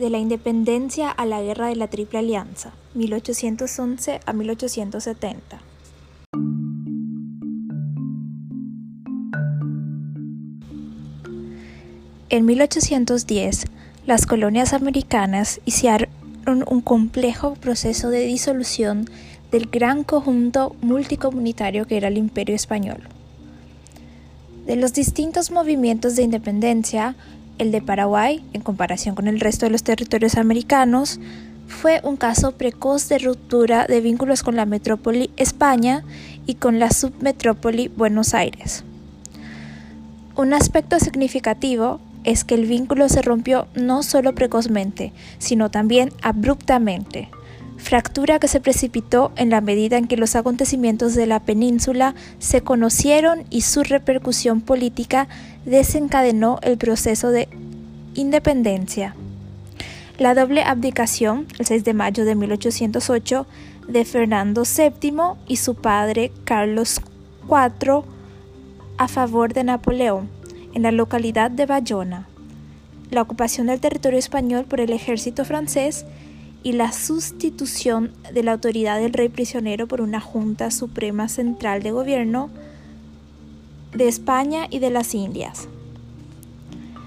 de la independencia a la Guerra de la Triple Alianza, 1811 a 1870. En 1810, las colonias americanas iniciaron un complejo proceso de disolución del gran conjunto multicomunitario que era el Imperio Español. De los distintos movimientos de independencia, el de Paraguay, en comparación con el resto de los territorios americanos, fue un caso precoz de ruptura de vínculos con la metrópoli España y con la submetrópoli Buenos Aires. Un aspecto significativo es que el vínculo se rompió no solo precozmente, sino también abruptamente, fractura que se precipitó en la medida en que los acontecimientos de la península se conocieron y su repercusión política desencadenó el proceso de independencia. La doble abdicación, el 6 de mayo de 1808, de Fernando VII y su padre Carlos IV a favor de Napoleón, en la localidad de Bayona, la ocupación del territorio español por el ejército francés y la sustitución de la autoridad del rey prisionero por una Junta Suprema Central de Gobierno de España y de las Indias.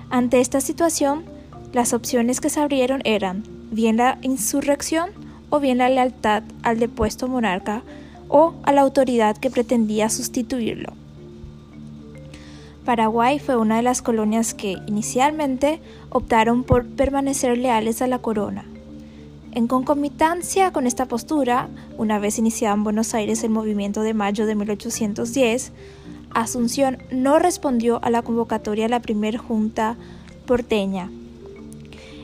Ante esta situación, las opciones que se abrieron eran bien la insurrección o bien la lealtad al depuesto monarca o a la autoridad que pretendía sustituirlo. Paraguay fue una de las colonias que inicialmente optaron por permanecer leales a la corona. En concomitancia con esta postura, una vez iniciado en Buenos Aires el movimiento de mayo de 1810, Asunción no respondió a la convocatoria de la primera junta porteña.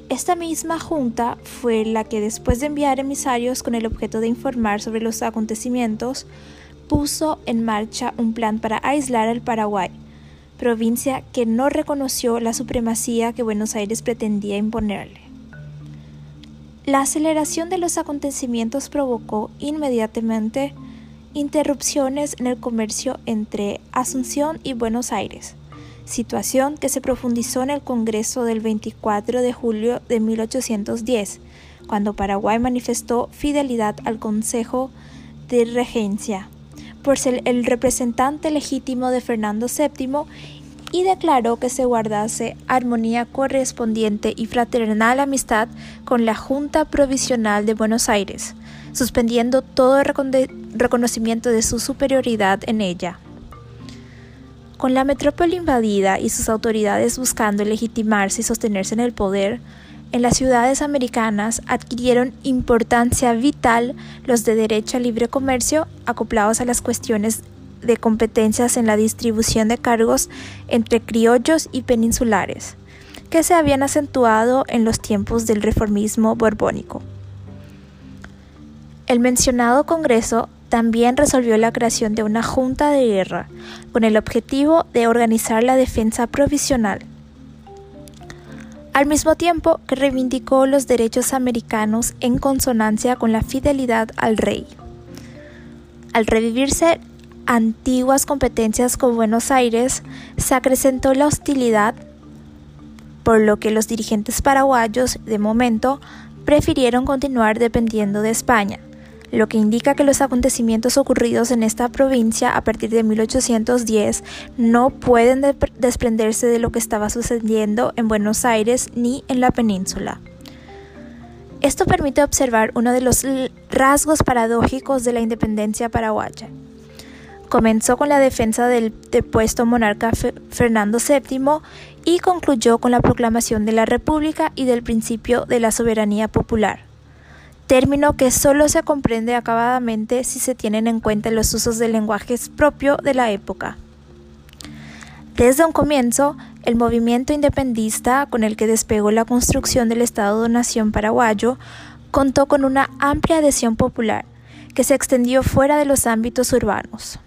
Esta misma junta fue la que después de enviar emisarios con el objeto de informar sobre los acontecimientos, puso en marcha un plan para aislar al Paraguay, provincia que no reconoció la supremacía que Buenos Aires pretendía imponerle. La aceleración de los acontecimientos provocó inmediatamente interrupciones en el comercio entre Asunción y Buenos Aires, situación que se profundizó en el Congreso del 24 de julio de 1810, cuando Paraguay manifestó fidelidad al Consejo de Regencia por ser el representante legítimo de Fernando VII y declaró que se guardase armonía correspondiente y fraternal amistad con la Junta Provisional de Buenos Aires, suspendiendo todo reconocimiento de su superioridad en ella. Con la metrópoli invadida y sus autoridades buscando legitimarse y sostenerse en el poder, en las ciudades americanas adquirieron importancia vital los de derecho a libre comercio acoplados a las cuestiones de competencias en la distribución de cargos entre criollos y peninsulares, que se habían acentuado en los tiempos del reformismo borbónico. El mencionado Congreso también resolvió la creación de una Junta de Guerra con el objetivo de organizar la defensa provisional al mismo tiempo que reivindicó los derechos americanos en consonancia con la fidelidad al rey. Al revivirse antiguas competencias con Buenos Aires, se acrecentó la hostilidad, por lo que los dirigentes paraguayos, de momento, prefirieron continuar dependiendo de España lo que indica que los acontecimientos ocurridos en esta provincia a partir de 1810 no pueden desprenderse de lo que estaba sucediendo en Buenos Aires ni en la península. Esto permite observar uno de los rasgos paradójicos de la independencia paraguaya. Comenzó con la defensa del depuesto monarca Fernando VII y concluyó con la proclamación de la República y del principio de la soberanía popular término que solo se comprende acabadamente si se tienen en cuenta los usos del lenguaje propio de la época. Desde un comienzo, el movimiento independista con el que despegó la construcción del Estado-Nación paraguayo contó con una amplia adhesión popular que se extendió fuera de los ámbitos urbanos.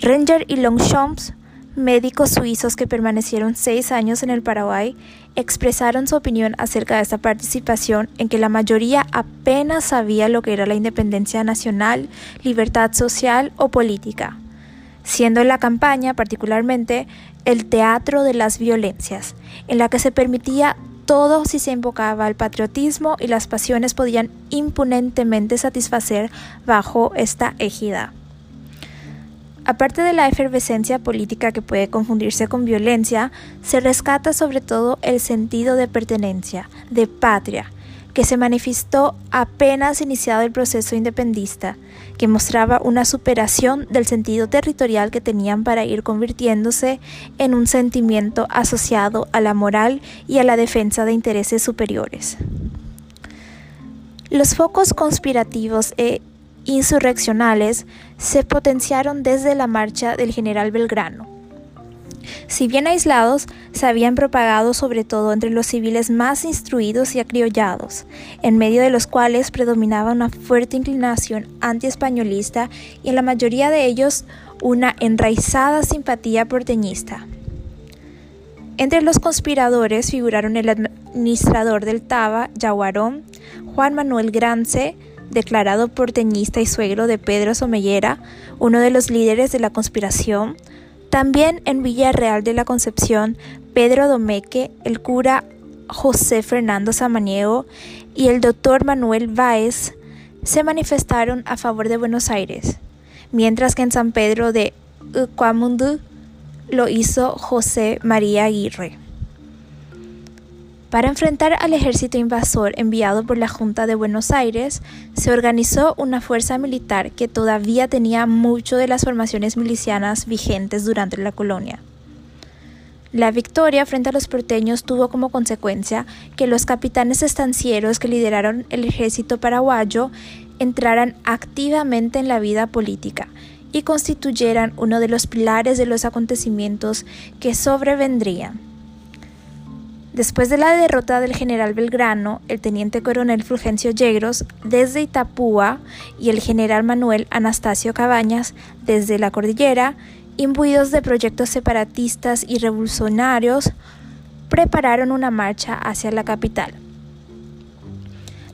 Ranger y Longchamps médicos suizos que permanecieron seis años en el Paraguay expresaron su opinión acerca de esta participación en que la mayoría apenas sabía lo que era la independencia nacional, libertad social o política, siendo la campaña particularmente el teatro de las violencias, en la que se permitía todo si se invocaba al patriotismo y las pasiones podían impunentemente satisfacer bajo esta égida. Aparte de la efervescencia política que puede confundirse con violencia, se rescata sobre todo el sentido de pertenencia, de patria, que se manifestó apenas iniciado el proceso independista, que mostraba una superación del sentido territorial que tenían para ir convirtiéndose en un sentimiento asociado a la moral y a la defensa de intereses superiores. Los focos conspirativos e insurreccionales se potenciaron desde la marcha del general Belgrano si bien aislados, se habían propagado sobre todo entre los civiles más instruidos y acriollados, en medio de los cuales predominaba una fuerte inclinación antiespañolista y en la mayoría de ellos una enraizada simpatía porteñista. Entre los conspiradores figuraron el administrador del Taba, Yaguarón, Juan Manuel Grance, declarado porteñista y suegro de Pedro Somellera, uno de los líderes de la conspiración, también en Villarreal de la Concepción, Pedro Domeque, el cura José Fernando Samaniego y el doctor Manuel Báez se manifestaron a favor de Buenos Aires, mientras que en San Pedro de Ucuamundú lo hizo José María Aguirre. Para enfrentar al ejército invasor enviado por la Junta de Buenos Aires, se organizó una fuerza militar que todavía tenía mucho de las formaciones milicianas vigentes durante la colonia. La victoria frente a los porteños tuvo como consecuencia que los capitanes estancieros que lideraron el ejército paraguayo entraran activamente en la vida política y constituyeran uno de los pilares de los acontecimientos que sobrevendrían. Después de la derrota del general Belgrano, el teniente coronel Fulgencio Yegros desde Itapúa y el general Manuel Anastasio Cabañas desde la cordillera, imbuidos de proyectos separatistas y revolucionarios, prepararon una marcha hacia la capital.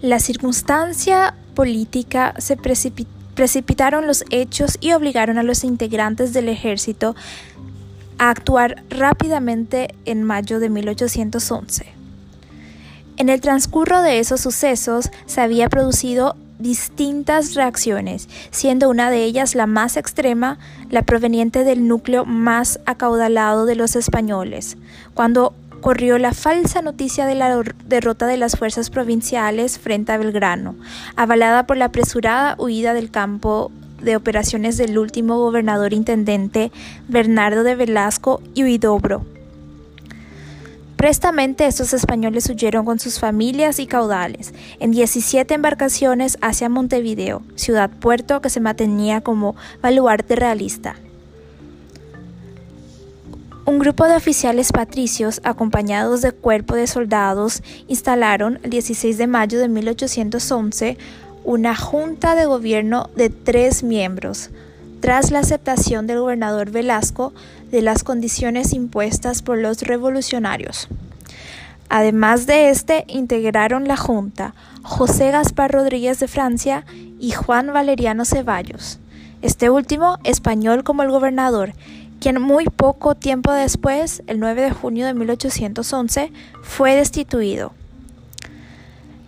La circunstancia política se precipitaron los hechos y obligaron a los integrantes del ejército a actuar rápidamente en mayo de 1811. En el transcurso de esos sucesos se había producido distintas reacciones, siendo una de ellas la más extrema, la proveniente del núcleo más acaudalado de los españoles, cuando corrió la falsa noticia de la derrota de las fuerzas provinciales frente a Belgrano, avalada por la apresurada huida del campo de operaciones del último gobernador intendente Bernardo de Velasco y Huidobro. Prestamente estos españoles huyeron con sus familias y caudales en 17 embarcaciones hacia Montevideo, ciudad puerto que se mantenía como baluarte realista. Un grupo de oficiales patricios, acompañados de cuerpo de soldados, instalaron el 16 de mayo de 1811 una junta de gobierno de tres miembros, tras la aceptación del gobernador Velasco de las condiciones impuestas por los revolucionarios. Además de este, integraron la Junta José Gaspar Rodríguez de Francia y Juan Valeriano Ceballos, este último español como el gobernador, quien muy poco tiempo después, el 9 de junio de 1811, fue destituido.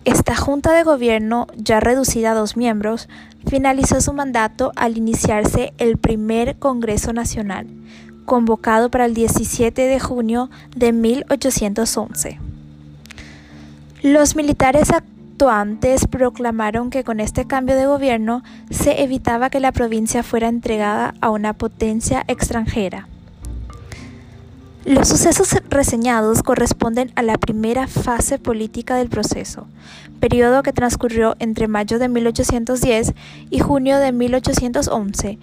Esta Junta de Gobierno, ya reducida a dos miembros, finalizó su mandato al iniciarse el primer Congreso Nacional, convocado para el 17 de junio de 1811. Los militares actuantes proclamaron que con este cambio de gobierno se evitaba que la provincia fuera entregada a una potencia extranjera. Los sucesos reseñados corresponden a la primera fase política del proceso, periodo que transcurrió entre mayo de 1810 y junio de 1811,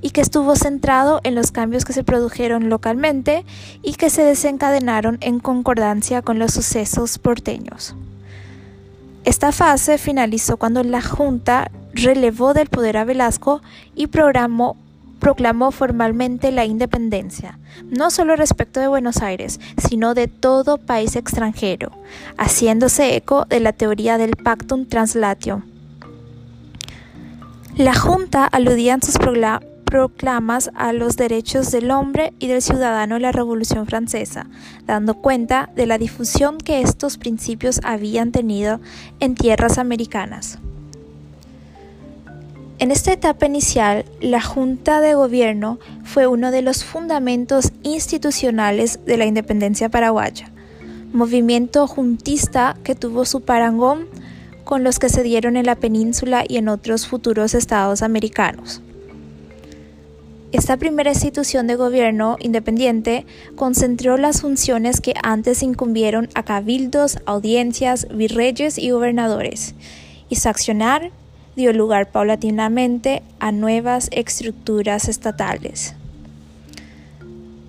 y que estuvo centrado en los cambios que se produjeron localmente y que se desencadenaron en concordancia con los sucesos porteños. Esta fase finalizó cuando la Junta relevó del poder a Velasco y programó proclamó formalmente la independencia, no solo respecto de Buenos Aires, sino de todo país extranjero, haciéndose eco de la teoría del Pactum Translatio. La Junta aludía en sus proclamas a los derechos del hombre y del ciudadano de la Revolución Francesa, dando cuenta de la difusión que estos principios habían tenido en tierras americanas. En esta etapa inicial, la Junta de Gobierno fue uno de los fundamentos institucionales de la independencia paraguaya, movimiento juntista que tuvo su parangón con los que se dieron en la península y en otros futuros estados americanos. Esta primera institución de gobierno independiente concentró las funciones que antes incumbieron a cabildos, audiencias, virreyes y gobernadores, y su accionar dio lugar paulatinamente a nuevas estructuras estatales.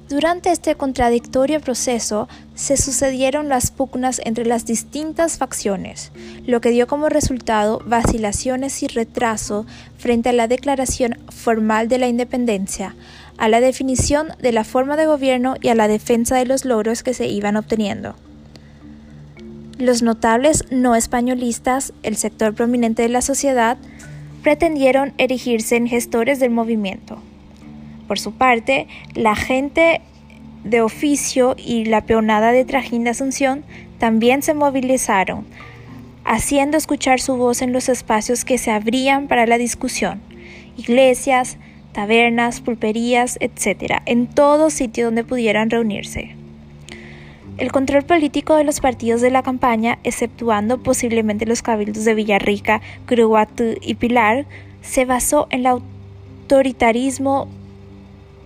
Durante este contradictorio proceso se sucedieron las pugnas entre las distintas facciones, lo que dio como resultado vacilaciones y retraso frente a la declaración formal de la independencia, a la definición de la forma de gobierno y a la defensa de los logros que se iban obteniendo. Los notables no españolistas, el sector prominente de la sociedad, pretendieron erigirse en gestores del movimiento. Por su parte, la gente de oficio y la peonada de Trajín de Asunción también se movilizaron, haciendo escuchar su voz en los espacios que se abrían para la discusión, iglesias, tabernas, pulperías, etc., en todo sitio donde pudieran reunirse. El control político de los partidos de la campaña, exceptuando posiblemente los cabildos de Villarrica, Curuguatú y Pilar, se basó en el autoritarismo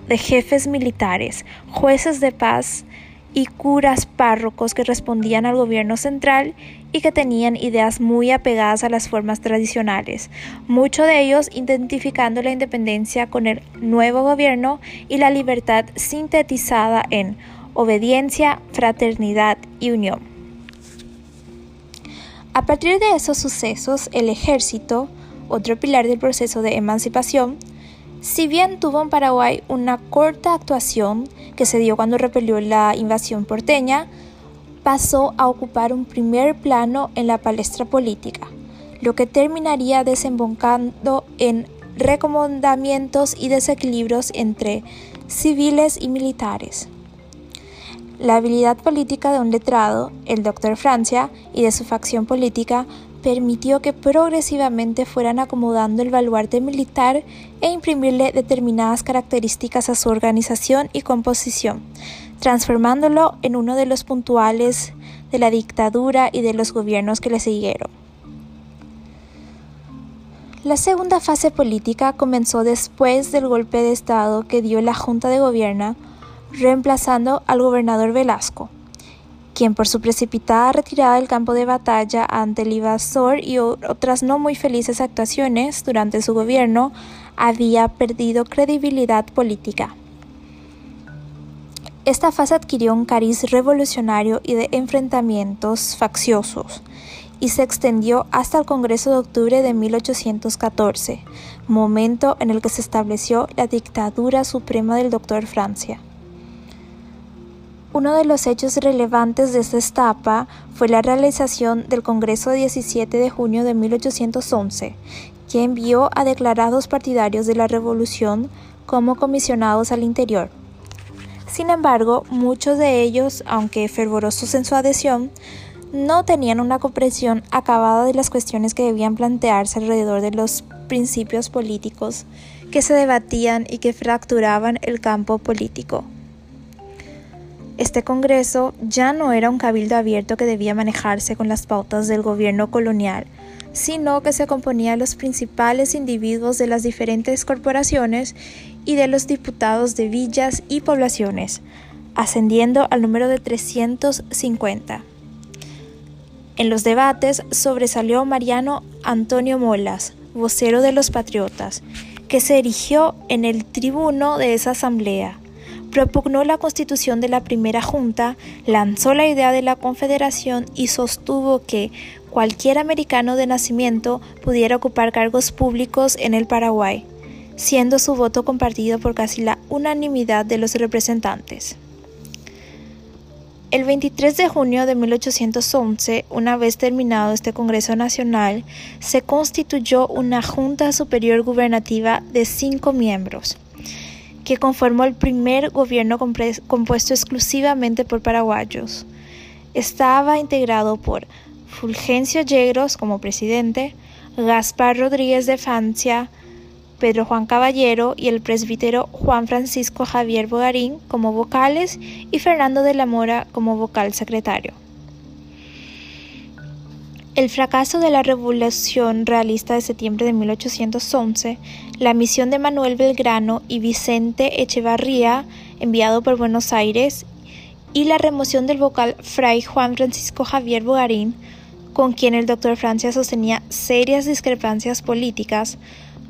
de jefes militares, jueces de paz y curas párrocos que respondían al gobierno central y que tenían ideas muy apegadas a las formas tradicionales, muchos de ellos identificando la independencia con el nuevo gobierno y la libertad sintetizada en obediencia, fraternidad y unión. A partir de esos sucesos, el ejército, otro pilar del proceso de emancipación, si bien tuvo en Paraguay una corta actuación que se dio cuando repelió la invasión porteña, pasó a ocupar un primer plano en la palestra política, lo que terminaría desembocando en recomendamientos y desequilibrios entre civiles y militares. La habilidad política de un letrado, el doctor Francia, y de su facción política permitió que progresivamente fueran acomodando el baluarte militar e imprimirle determinadas características a su organización y composición, transformándolo en uno de los puntuales de la dictadura y de los gobiernos que le siguieron. La segunda fase política comenzó después del golpe de Estado que dio la Junta de Gobierno, reemplazando al gobernador Velasco quien por su precipitada retirada del campo de batalla ante el invasor y otras no muy felices actuaciones durante su gobierno, había perdido credibilidad política. Esta fase adquirió un cariz revolucionario y de enfrentamientos facciosos y se extendió hasta el Congreso de Octubre de 1814, momento en el que se estableció la dictadura suprema del doctor Francia. Uno de los hechos relevantes de esta etapa fue la realización del Congreso 17 de junio de 1811, que envió a declarados partidarios de la Revolución como comisionados al interior. Sin embargo, muchos de ellos, aunque fervorosos en su adhesión, no tenían una comprensión acabada de las cuestiones que debían plantearse alrededor de los principios políticos que se debatían y que fracturaban el campo político. Este Congreso ya no era un cabildo abierto que debía manejarse con las pautas del gobierno colonial, sino que se componía de los principales individuos de las diferentes corporaciones y de los diputados de villas y poblaciones, ascendiendo al número de 350. En los debates sobresalió Mariano Antonio Molas, vocero de los patriotas, que se erigió en el tribuno de esa asamblea propugnó la constitución de la primera junta, lanzó la idea de la confederación y sostuvo que cualquier americano de nacimiento pudiera ocupar cargos públicos en el Paraguay, siendo su voto compartido por casi la unanimidad de los representantes. El 23 de junio de 1811, una vez terminado este Congreso Nacional, se constituyó una Junta Superior Gubernativa de cinco miembros que conformó el primer gobierno compuesto exclusivamente por paraguayos. Estaba integrado por Fulgencio Yegros como presidente, Gaspar Rodríguez de Francia, Pedro Juan Caballero y el presbítero Juan Francisco Javier Bogarín como vocales y Fernando de la Mora como vocal secretario. El fracaso de la Revolución Realista de septiembre de 1811, la misión de Manuel Belgrano y Vicente Echevarría, enviado por Buenos Aires, y la remoción del vocal Fray Juan Francisco Javier Bogarín, con quien el doctor Francia sostenía serias discrepancias políticas,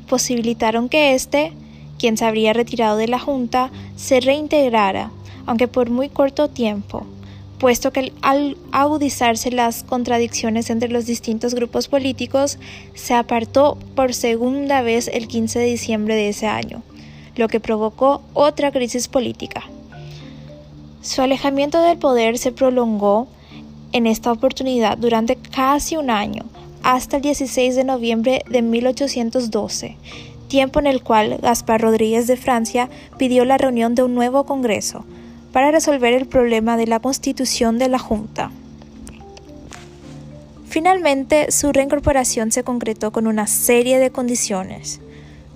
posibilitaron que éste, quien se habría retirado de la Junta, se reintegrara, aunque por muy corto tiempo puesto que al agudizarse las contradicciones entre los distintos grupos políticos, se apartó por segunda vez el 15 de diciembre de ese año, lo que provocó otra crisis política. Su alejamiento del poder se prolongó en esta oportunidad durante casi un año, hasta el 16 de noviembre de 1812, tiempo en el cual Gaspar Rodríguez de Francia pidió la reunión de un nuevo Congreso, para resolver el problema de la constitución de la Junta. Finalmente, su reincorporación se concretó con una serie de condiciones.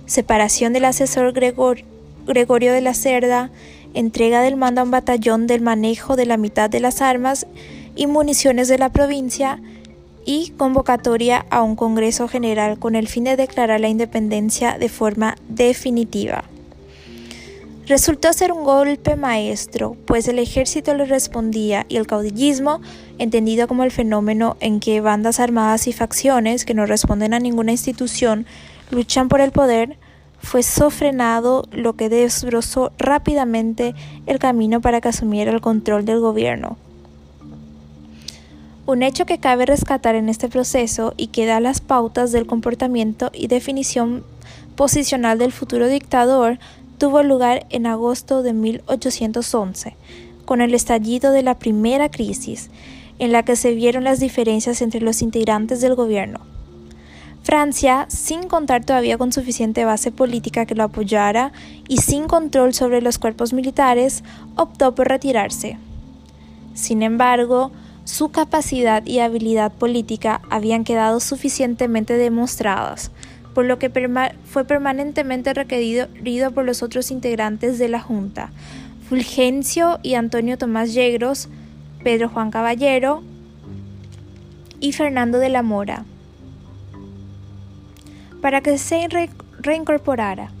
Separación del asesor Gregorio de la Cerda, entrega del mando a un batallón del manejo de la mitad de las armas y municiones de la provincia y convocatoria a un Congreso General con el fin de declarar la independencia de forma definitiva. Resultó ser un golpe maestro, pues el ejército le respondía y el caudillismo, entendido como el fenómeno en que bandas armadas y facciones que no responden a ninguna institución luchan por el poder, fue sofrenado, lo que desbrozó rápidamente el camino para que asumiera el control del gobierno. Un hecho que cabe rescatar en este proceso y que da las pautas del comportamiento y definición posicional del futuro dictador tuvo lugar en agosto de 1811, con el estallido de la primera crisis, en la que se vieron las diferencias entre los integrantes del gobierno. Francia, sin contar todavía con suficiente base política que lo apoyara y sin control sobre los cuerpos militares, optó por retirarse. Sin embargo, su capacidad y habilidad política habían quedado suficientemente demostradas por lo que fue permanentemente requerido por los otros integrantes de la Junta, Fulgencio y Antonio Tomás Yegros, Pedro Juan Caballero y Fernando de la Mora, para que se reincorporara.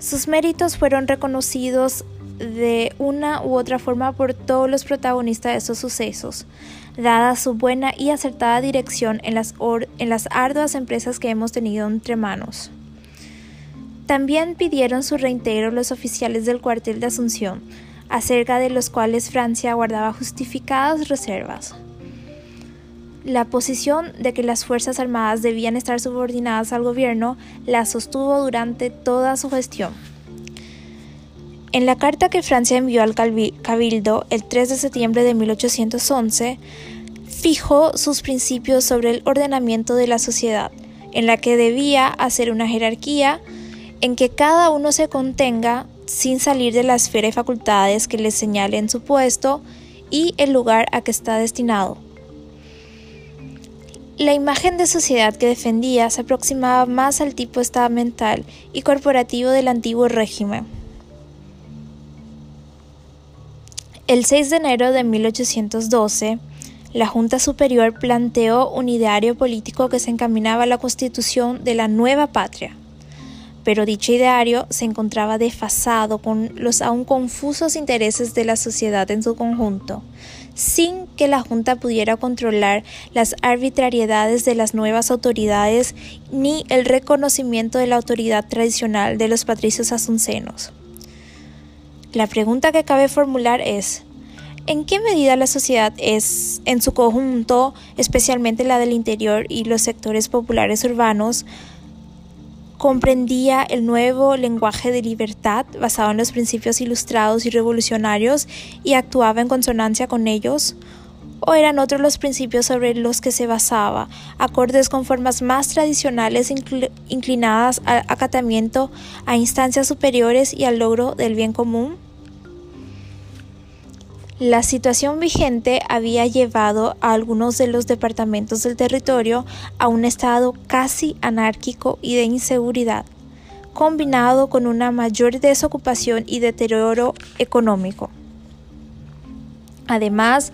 Sus méritos fueron reconocidos de una u otra forma por todos los protagonistas de esos sucesos, dada su buena y acertada dirección en las, en las arduas empresas que hemos tenido entre manos. También pidieron su reintegro los oficiales del cuartel de Asunción, acerca de los cuales Francia guardaba justificadas reservas. La posición de que las Fuerzas Armadas debían estar subordinadas al gobierno la sostuvo durante toda su gestión. En la carta que Francia envió al Cabildo el 3 de septiembre de 1811, fijó sus principios sobre el ordenamiento de la sociedad, en la que debía hacer una jerarquía en que cada uno se contenga sin salir de la esfera y facultades que le señalen su puesto y el lugar a que está destinado. La imagen de sociedad que defendía se aproximaba más al tipo estamental y corporativo del antiguo régimen. El 6 de enero de 1812, la Junta Superior planteó un ideario político que se encaminaba a la constitución de la nueva patria. Pero dicho ideario se encontraba desfasado con los aún confusos intereses de la sociedad en su conjunto, sin que la Junta pudiera controlar las arbitrariedades de las nuevas autoridades ni el reconocimiento de la autoridad tradicional de los patricios asuncenos. La pregunta que cabe formular es, ¿en qué medida la sociedad es, en su conjunto, especialmente la del interior y los sectores populares urbanos, comprendía el nuevo lenguaje de libertad basado en los principios ilustrados y revolucionarios y actuaba en consonancia con ellos? O eran otros los principios sobre los que se basaba, acordes con formas más tradicionales inclinadas al acatamiento a instancias superiores y al logro del bien común? La situación vigente había llevado a algunos de los departamentos del territorio a un estado casi anárquico y de inseguridad, combinado con una mayor desocupación y deterioro económico. Además,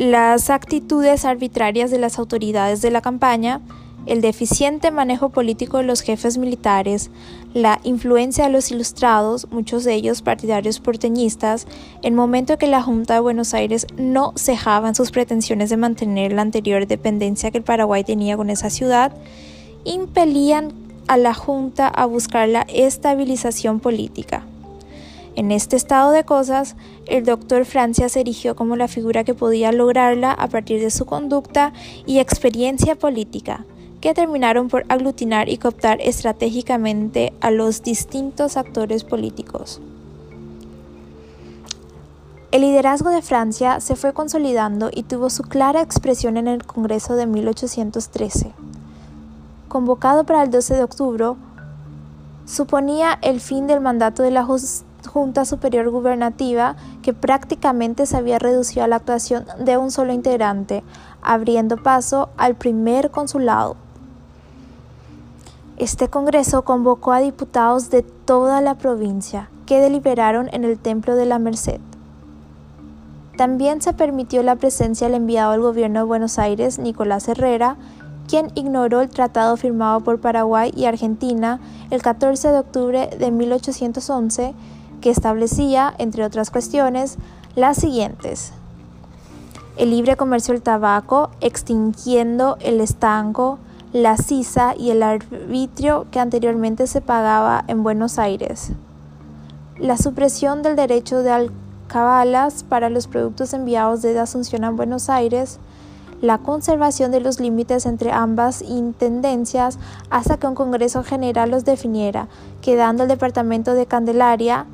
las actitudes arbitrarias de las autoridades de la campaña el deficiente manejo político de los jefes militares, la influencia de los ilustrados, muchos de ellos partidarios porteñistas, el momento en que la Junta de Buenos Aires no cejaba en sus pretensiones de mantener la anterior dependencia que el Paraguay tenía con esa ciudad, impelían a la Junta a buscar la estabilización política. En este estado de cosas, el doctor Francia se erigió como la figura que podía lograrla a partir de su conducta y experiencia política, que terminaron por aglutinar y cooptar estratégicamente a los distintos actores políticos. El liderazgo de Francia se fue consolidando y tuvo su clara expresión en el Congreso de 1813. Convocado para el 12 de octubre, suponía el fin del mandato de la Junta Superior Gubernativa que prácticamente se había reducido a la actuación de un solo integrante, abriendo paso al primer consulado. Este Congreso convocó a diputados de toda la provincia que deliberaron en el Templo de la Merced. También se permitió la presencia del enviado al gobierno de Buenos Aires, Nicolás Herrera, quien ignoró el tratado firmado por Paraguay y Argentina el 14 de octubre de 1811, que establecía, entre otras cuestiones, las siguientes. El libre comercio del tabaco, extinguiendo el estanco, la sisa y el arbitrio que anteriormente se pagaba en Buenos Aires. La supresión del derecho de alcabalas para los productos enviados desde Asunción a Buenos Aires, la conservación de los límites entre ambas intendencias hasta que un Congreso General los definiera, quedando el departamento de Candelaria,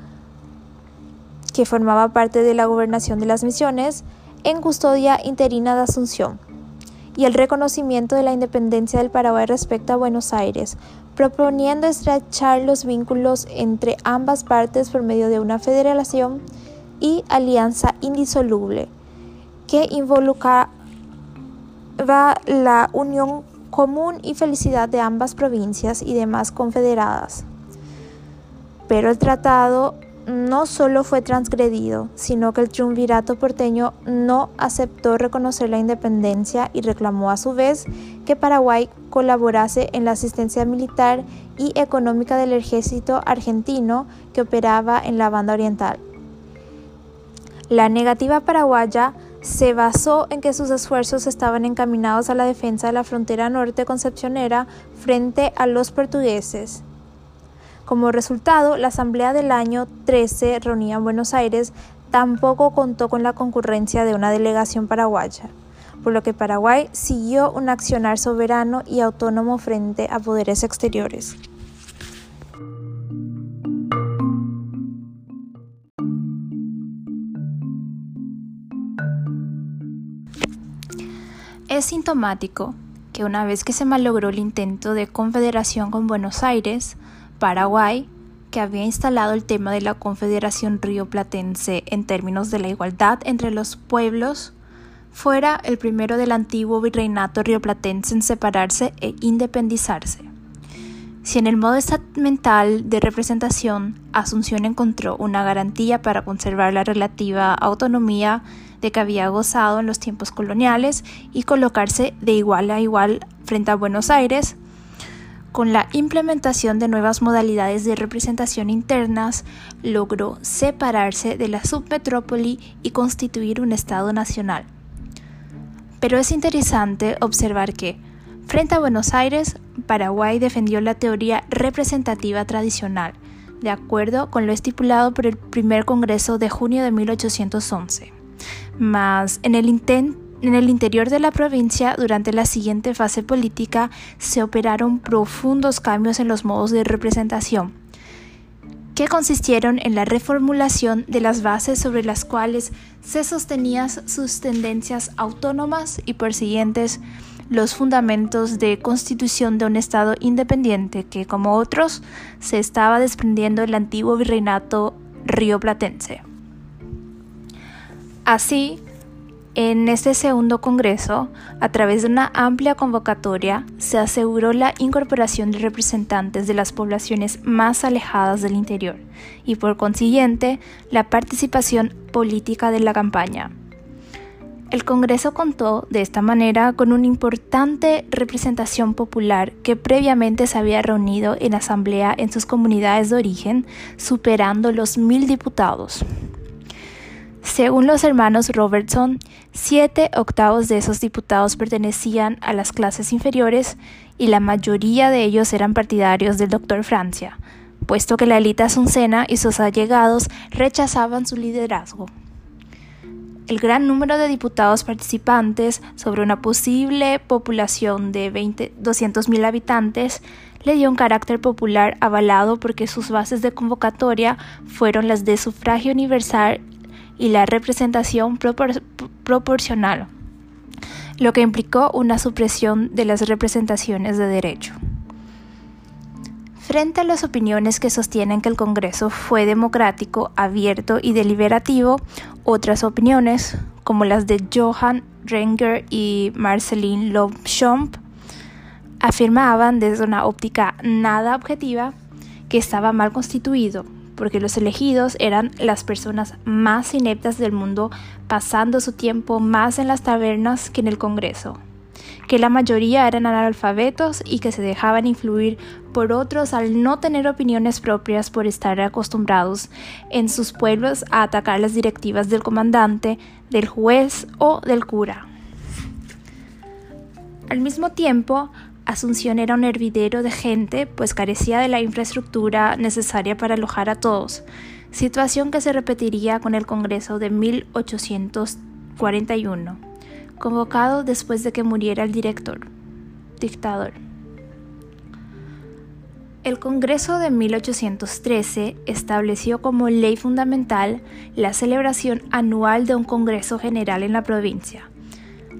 que formaba parte de la gobernación de las misiones, en custodia interina de Asunción y el reconocimiento de la independencia del Paraguay respecto a Buenos Aires, proponiendo estrechar los vínculos entre ambas partes por medio de una federación y alianza indisoluble que involucraba la unión común y felicidad de ambas provincias y demás confederadas. Pero el tratado no solo fue transgredido, sino que el triunvirato porteño no aceptó reconocer la independencia y reclamó a su vez que Paraguay colaborase en la asistencia militar y económica del ejército argentino que operaba en la banda oriental. La negativa paraguaya se basó en que sus esfuerzos estaban encaminados a la defensa de la frontera norte concepcionera frente a los portugueses como resultado, la Asamblea del año 13 reunida en Buenos Aires tampoco contó con la concurrencia de una delegación paraguaya, por lo que Paraguay siguió un accionar soberano y autónomo frente a poderes exteriores. Es sintomático que una vez que se malogró el intento de confederación con Buenos Aires, Paraguay, que había instalado el tema de la Confederación Río-Platense en términos de la igualdad entre los pueblos, fuera el primero del antiguo virreinato rioplatense en separarse e independizarse. Si en el modo estamental de representación Asunción encontró una garantía para conservar la relativa autonomía de que había gozado en los tiempos coloniales y colocarse de igual a igual frente a Buenos Aires, con la implementación de nuevas modalidades de representación internas, logró separarse de la submetrópoli y constituir un Estado nacional. Pero es interesante observar que, frente a Buenos Aires, Paraguay defendió la teoría representativa tradicional, de acuerdo con lo estipulado por el primer Congreso de junio de 1811. Mas, en el intento en el interior de la provincia, durante la siguiente fase política, se operaron profundos cambios en los modos de representación. que consistieron en la reformulación de las bases sobre las cuales se sostenían sus tendencias autónomas y persiguientes los fundamentos de constitución de un Estado independiente que, como otros, se estaba desprendiendo del antiguo virreinato rioplatense. Así, en este segundo Congreso, a través de una amplia convocatoria, se aseguró la incorporación de representantes de las poblaciones más alejadas del interior y, por consiguiente, la participación política de la campaña. El Congreso contó de esta manera con una importante representación popular que previamente se había reunido en asamblea en sus comunidades de origen, superando los mil diputados. Según los hermanos Robertson, siete octavos de esos diputados pertenecían a las clases inferiores y la mayoría de ellos eran partidarios del doctor Francia, puesto que la élite asuncena y sus allegados rechazaban su liderazgo. El gran número de diputados participantes sobre una posible población de 200.000 habitantes le dio un carácter popular avalado porque sus bases de convocatoria fueron las de sufragio universal y la representación proporcional, lo que implicó una supresión de las representaciones de derecho. Frente a las opiniones que sostienen que el Congreso fue democrático, abierto y deliberativo, otras opiniones, como las de Johann Renger y Marceline Lobchamp, afirmaban desde una óptica nada objetiva que estaba mal constituido, porque los elegidos eran las personas más ineptas del mundo, pasando su tiempo más en las tabernas que en el Congreso, que la mayoría eran analfabetos y que se dejaban influir por otros al no tener opiniones propias por estar acostumbrados en sus pueblos a atacar las directivas del comandante, del juez o del cura. Al mismo tiempo, Asunción era un hervidero de gente, pues carecía de la infraestructura necesaria para alojar a todos, situación que se repetiría con el Congreso de 1841, convocado después de que muriera el director, dictador. El Congreso de 1813 estableció como ley fundamental la celebración anual de un Congreso General en la provincia,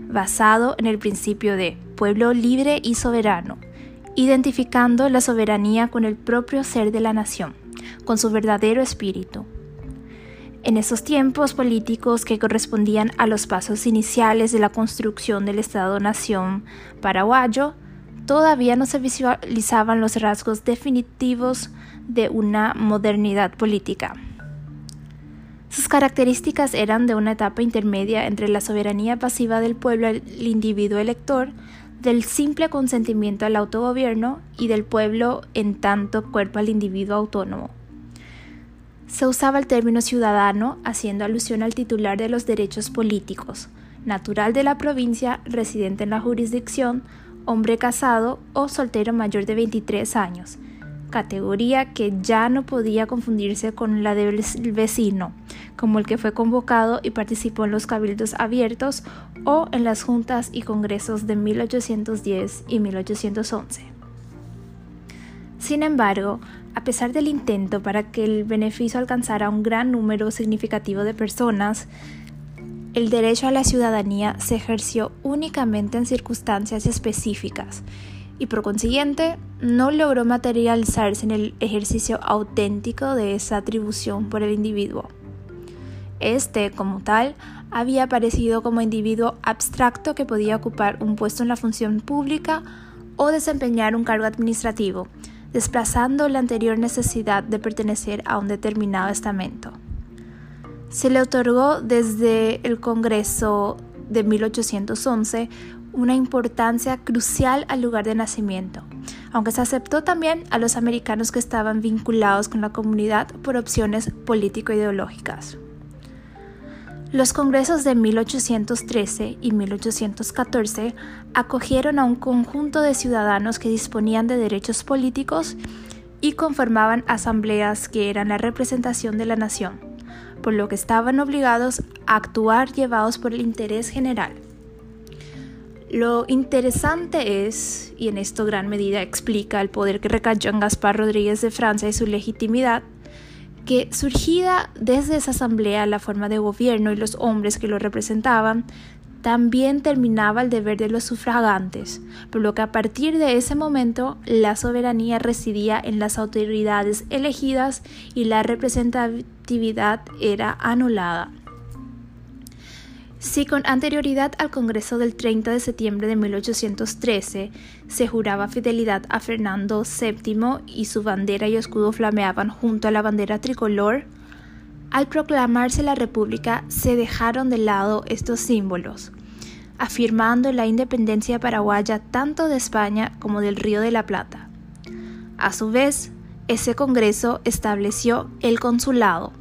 basado en el principio de pueblo libre y soberano, identificando la soberanía con el propio ser de la nación, con su verdadero espíritu. En esos tiempos políticos que correspondían a los pasos iniciales de la construcción del Estado-Nación paraguayo, todavía no se visualizaban los rasgos definitivos de una modernidad política. Sus características eran de una etapa intermedia entre la soberanía pasiva del pueblo al individuo elector, del simple consentimiento al autogobierno y del pueblo en tanto cuerpo al individuo autónomo. Se usaba el término ciudadano haciendo alusión al titular de los derechos políticos, natural de la provincia, residente en la jurisdicción, hombre casado o soltero mayor de 23 años, categoría que ya no podía confundirse con la del vecino, como el que fue convocado y participó en los cabildos abiertos o en las juntas y congresos de 1810 y 1811. Sin embargo, a pesar del intento para que el beneficio alcanzara un gran número significativo de personas, el derecho a la ciudadanía se ejerció únicamente en circunstancias específicas y por consiguiente no logró materializarse en el ejercicio auténtico de esa atribución por el individuo. Este, como tal, había aparecido como individuo abstracto que podía ocupar un puesto en la función pública o desempeñar un cargo administrativo, desplazando la anterior necesidad de pertenecer a un determinado estamento. Se le otorgó desde el Congreso de 1811 una importancia crucial al lugar de nacimiento, aunque se aceptó también a los americanos que estaban vinculados con la comunidad por opciones político-ideológicas. Los congresos de 1813 y 1814 acogieron a un conjunto de ciudadanos que disponían de derechos políticos y conformaban asambleas que eran la representación de la nación, por lo que estaban obligados a actuar llevados por el interés general. Lo interesante es, y en esto gran medida explica el poder que recayó en Gaspar Rodríguez de Francia y su legitimidad, que surgida desde esa asamblea la forma de gobierno y los hombres que lo representaban, también terminaba el deber de los sufragantes, por lo que a partir de ese momento la soberanía residía en las autoridades elegidas y la representatividad era anulada. Si con anterioridad al Congreso del 30 de septiembre de 1813 se juraba fidelidad a Fernando VII y su bandera y escudo flameaban junto a la bandera tricolor, al proclamarse la República se dejaron de lado estos símbolos, afirmando la independencia paraguaya tanto de España como del Río de la Plata. A su vez, ese Congreso estableció el consulado,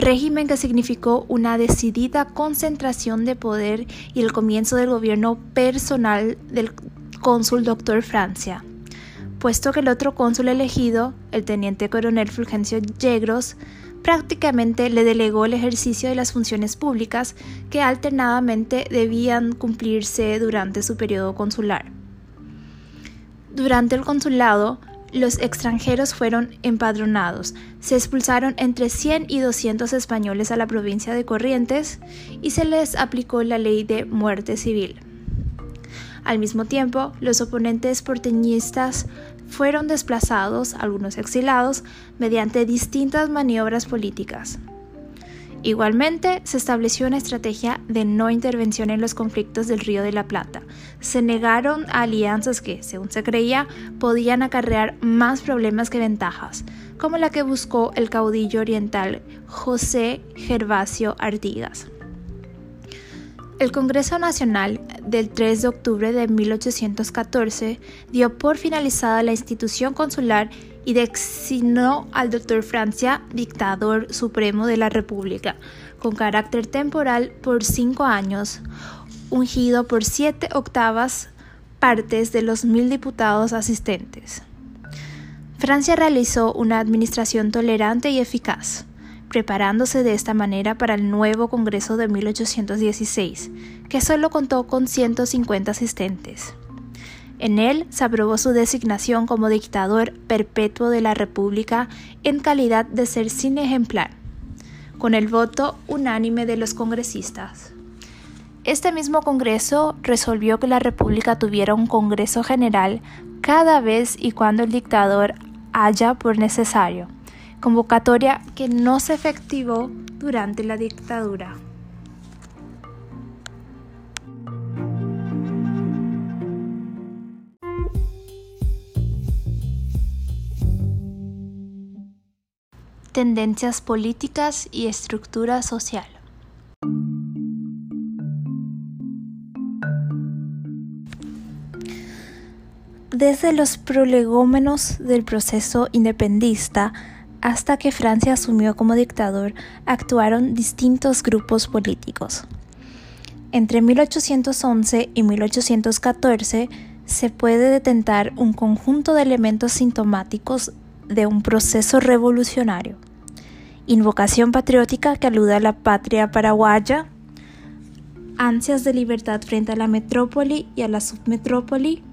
régimen que significó una decidida concentración de poder y el comienzo del gobierno personal del cónsul doctor Francia, puesto que el otro cónsul elegido, el teniente coronel Fulgencio Yegros, prácticamente le delegó el ejercicio de las funciones públicas que alternadamente debían cumplirse durante su periodo consular. Durante el consulado, los extranjeros fueron empadronados. Se expulsaron entre 100 y 200 españoles a la provincia de Corrientes y se les aplicó la ley de muerte civil. Al mismo tiempo, los oponentes porteñistas fueron desplazados, algunos exilados, mediante distintas maniobras políticas. Igualmente, se estableció una estrategia de no intervención en los conflictos del Río de la Plata. Se negaron a alianzas que, según se creía, podían acarrear más problemas que ventajas, como la que buscó el caudillo oriental José Gervasio Artigas. El Congreso Nacional del 3 de octubre de 1814 dio por finalizada la institución consular y designó al doctor Francia dictador supremo de la República, con carácter temporal por cinco años, ungido por siete octavas partes de los mil diputados asistentes. Francia realizó una administración tolerante y eficaz preparándose de esta manera para el nuevo Congreso de 1816, que solo contó con 150 asistentes. En él se aprobó su designación como dictador perpetuo de la República en calidad de ser sin ejemplar, con el voto unánime de los congresistas. Este mismo Congreso resolvió que la República tuviera un Congreso General cada vez y cuando el dictador haya por necesario convocatoria que no se efectivó durante la dictadura. Tendencias políticas y estructura social. Desde los prolegómenos del proceso independista hasta que Francia asumió como dictador, actuaron distintos grupos políticos. Entre 1811 y 1814 se puede detentar un conjunto de elementos sintomáticos de un proceso revolucionario. Invocación patriótica que alude a la patria paraguaya, ansias de libertad frente a la metrópoli y a la submetrópoli,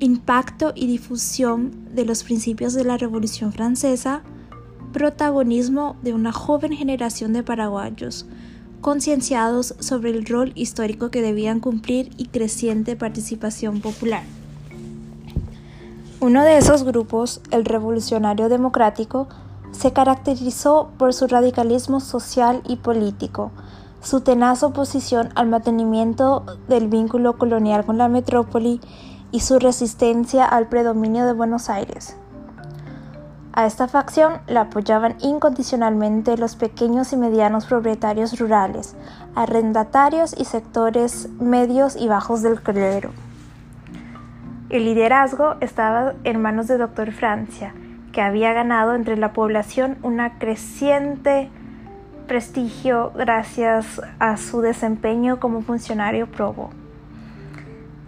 impacto y difusión de los principios de la Revolución Francesa, protagonismo de una joven generación de paraguayos, concienciados sobre el rol histórico que debían cumplir y creciente participación popular. Uno de esos grupos, el Revolucionario Democrático, se caracterizó por su radicalismo social y político, su tenaz oposición al mantenimiento del vínculo colonial con la metrópoli y su resistencia al predominio de Buenos Aires. A esta facción la apoyaban incondicionalmente los pequeños y medianos propietarios rurales, arrendatarios y sectores medios y bajos del clero. El liderazgo estaba en manos de Dr. Francia, que había ganado entre la población una creciente prestigio gracias a su desempeño como funcionario probo.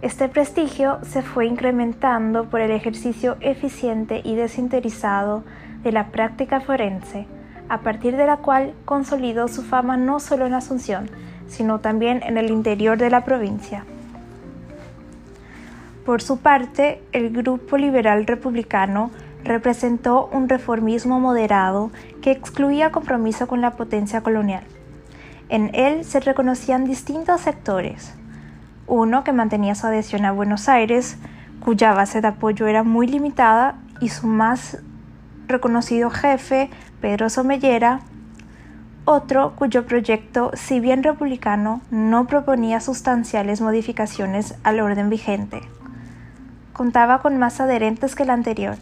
Este prestigio se fue incrementando por el ejercicio eficiente y desinteresado de la práctica forense, a partir de la cual consolidó su fama no solo en Asunción, sino también en el interior de la provincia. Por su parte, el grupo liberal republicano representó un reformismo moderado que excluía compromiso con la potencia colonial. En él se reconocían distintos sectores. Uno que mantenía su adhesión a Buenos Aires, cuya base de apoyo era muy limitada, y su más reconocido jefe, Pedro Somellera, otro cuyo proyecto, si bien republicano, no proponía sustanciales modificaciones al orden vigente. Contaba con más adherentes que el anterior,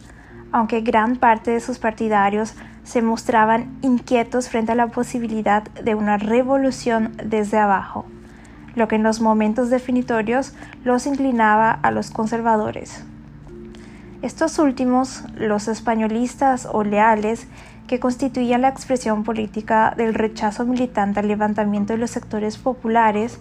aunque gran parte de sus partidarios se mostraban inquietos frente a la posibilidad de una revolución desde abajo, lo que en los momentos definitorios los inclinaba a los conservadores. Estos últimos, los españolistas o leales, que constituían la expresión política del rechazo militante al levantamiento de los sectores populares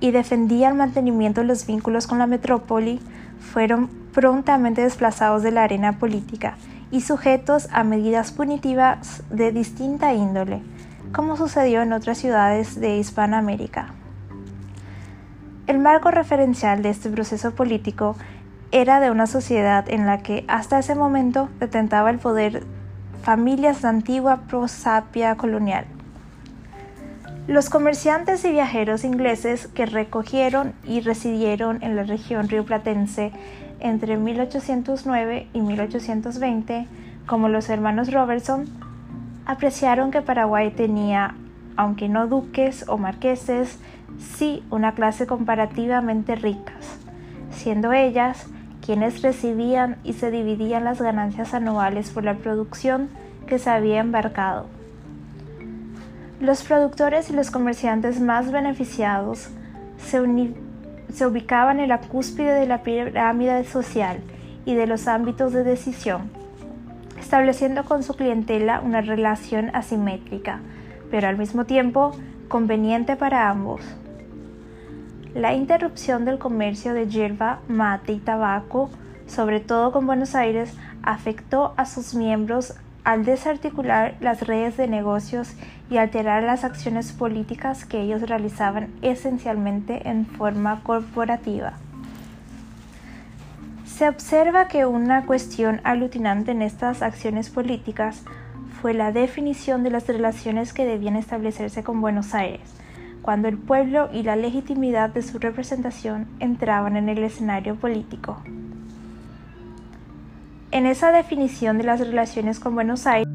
y defendían el mantenimiento de los vínculos con la metrópoli, fueron prontamente desplazados de la arena política y sujetos a medidas punitivas de distinta índole, como sucedió en otras ciudades de Hispanoamérica. El marco referencial de este proceso político era de una sociedad en la que hasta ese momento detentaba el poder familias de antigua prosapia colonial. Los comerciantes y viajeros ingleses que recogieron y residieron en la región rioplatense entre 1809 y 1820, como los hermanos Robertson, apreciaron que Paraguay tenía, aunque no duques o marqueses, sí una clase comparativamente ricas, siendo ellas quienes recibían y se dividían las ganancias anuales por la producción que se había embarcado. Los productores y los comerciantes más beneficiados se, ubicaban en la cúspide de la pirámide social y de los ámbitos de decisión, estableciendo con su clientela una relación asimétrica, pero al mismo tiempo conveniente para ambos. La interrupción del comercio de hierba, mate y tabaco, sobre todo con Buenos Aires, afectó a sus miembros al desarticular las redes de negocios y alterar las acciones políticas que ellos realizaban esencialmente en forma corporativa. Se observa que una cuestión alucinante en estas acciones políticas fue la definición de las relaciones que debían establecerse con Buenos Aires, cuando el pueblo y la legitimidad de su representación entraban en el escenario político. En esa definición de las relaciones con Buenos Aires,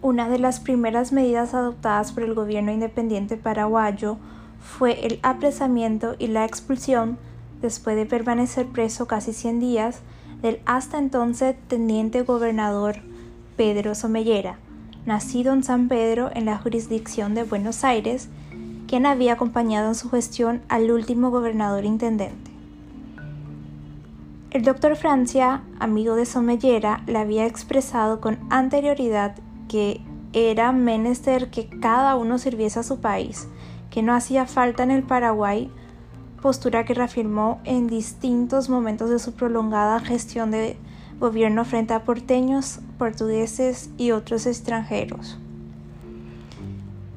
Una de las primeras medidas adoptadas por el gobierno independiente paraguayo fue el apresamiento y la expulsión, después de permanecer preso casi 100 días, del hasta entonces teniente gobernador Pedro Somellera, nacido en San Pedro en la jurisdicción de Buenos Aires, quien había acompañado en su gestión al último gobernador intendente. El doctor Francia, amigo de Somellera, le había expresado con anterioridad que era menester que cada uno sirviese a su país, que no hacía falta en el Paraguay postura que reafirmó en distintos momentos de su prolongada gestión de gobierno frente a porteños, portugueses y otros extranjeros.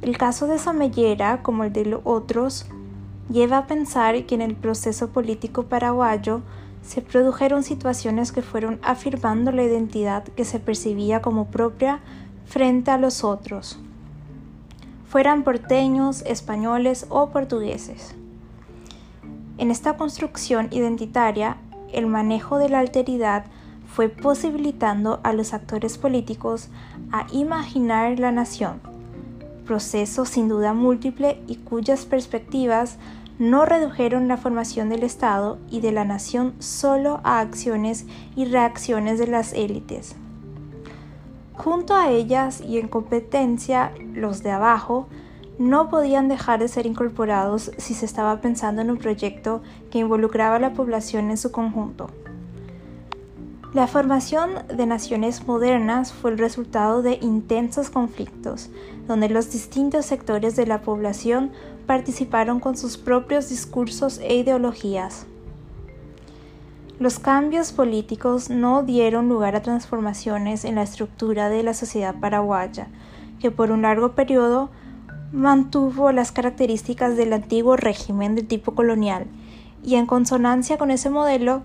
El caso de Somellera, como el de los otros, lleva a pensar que en el proceso político paraguayo se produjeron situaciones que fueron afirmando la identidad que se percibía como propia frente a los otros, fueran porteños, españoles o portugueses. En esta construcción identitaria, el manejo de la alteridad fue posibilitando a los actores políticos a imaginar la nación, proceso sin duda múltiple y cuyas perspectivas no redujeron la formación del Estado y de la nación solo a acciones y reacciones de las élites. Junto a ellas y en competencia, los de abajo no podían dejar de ser incorporados si se estaba pensando en un proyecto que involucraba a la población en su conjunto. La formación de naciones modernas fue el resultado de intensos conflictos, donde los distintos sectores de la población participaron con sus propios discursos e ideologías. Los cambios políticos no dieron lugar a transformaciones en la estructura de la sociedad paraguaya, que por un largo periodo mantuvo las características del antiguo régimen de tipo colonial y en consonancia con ese modelo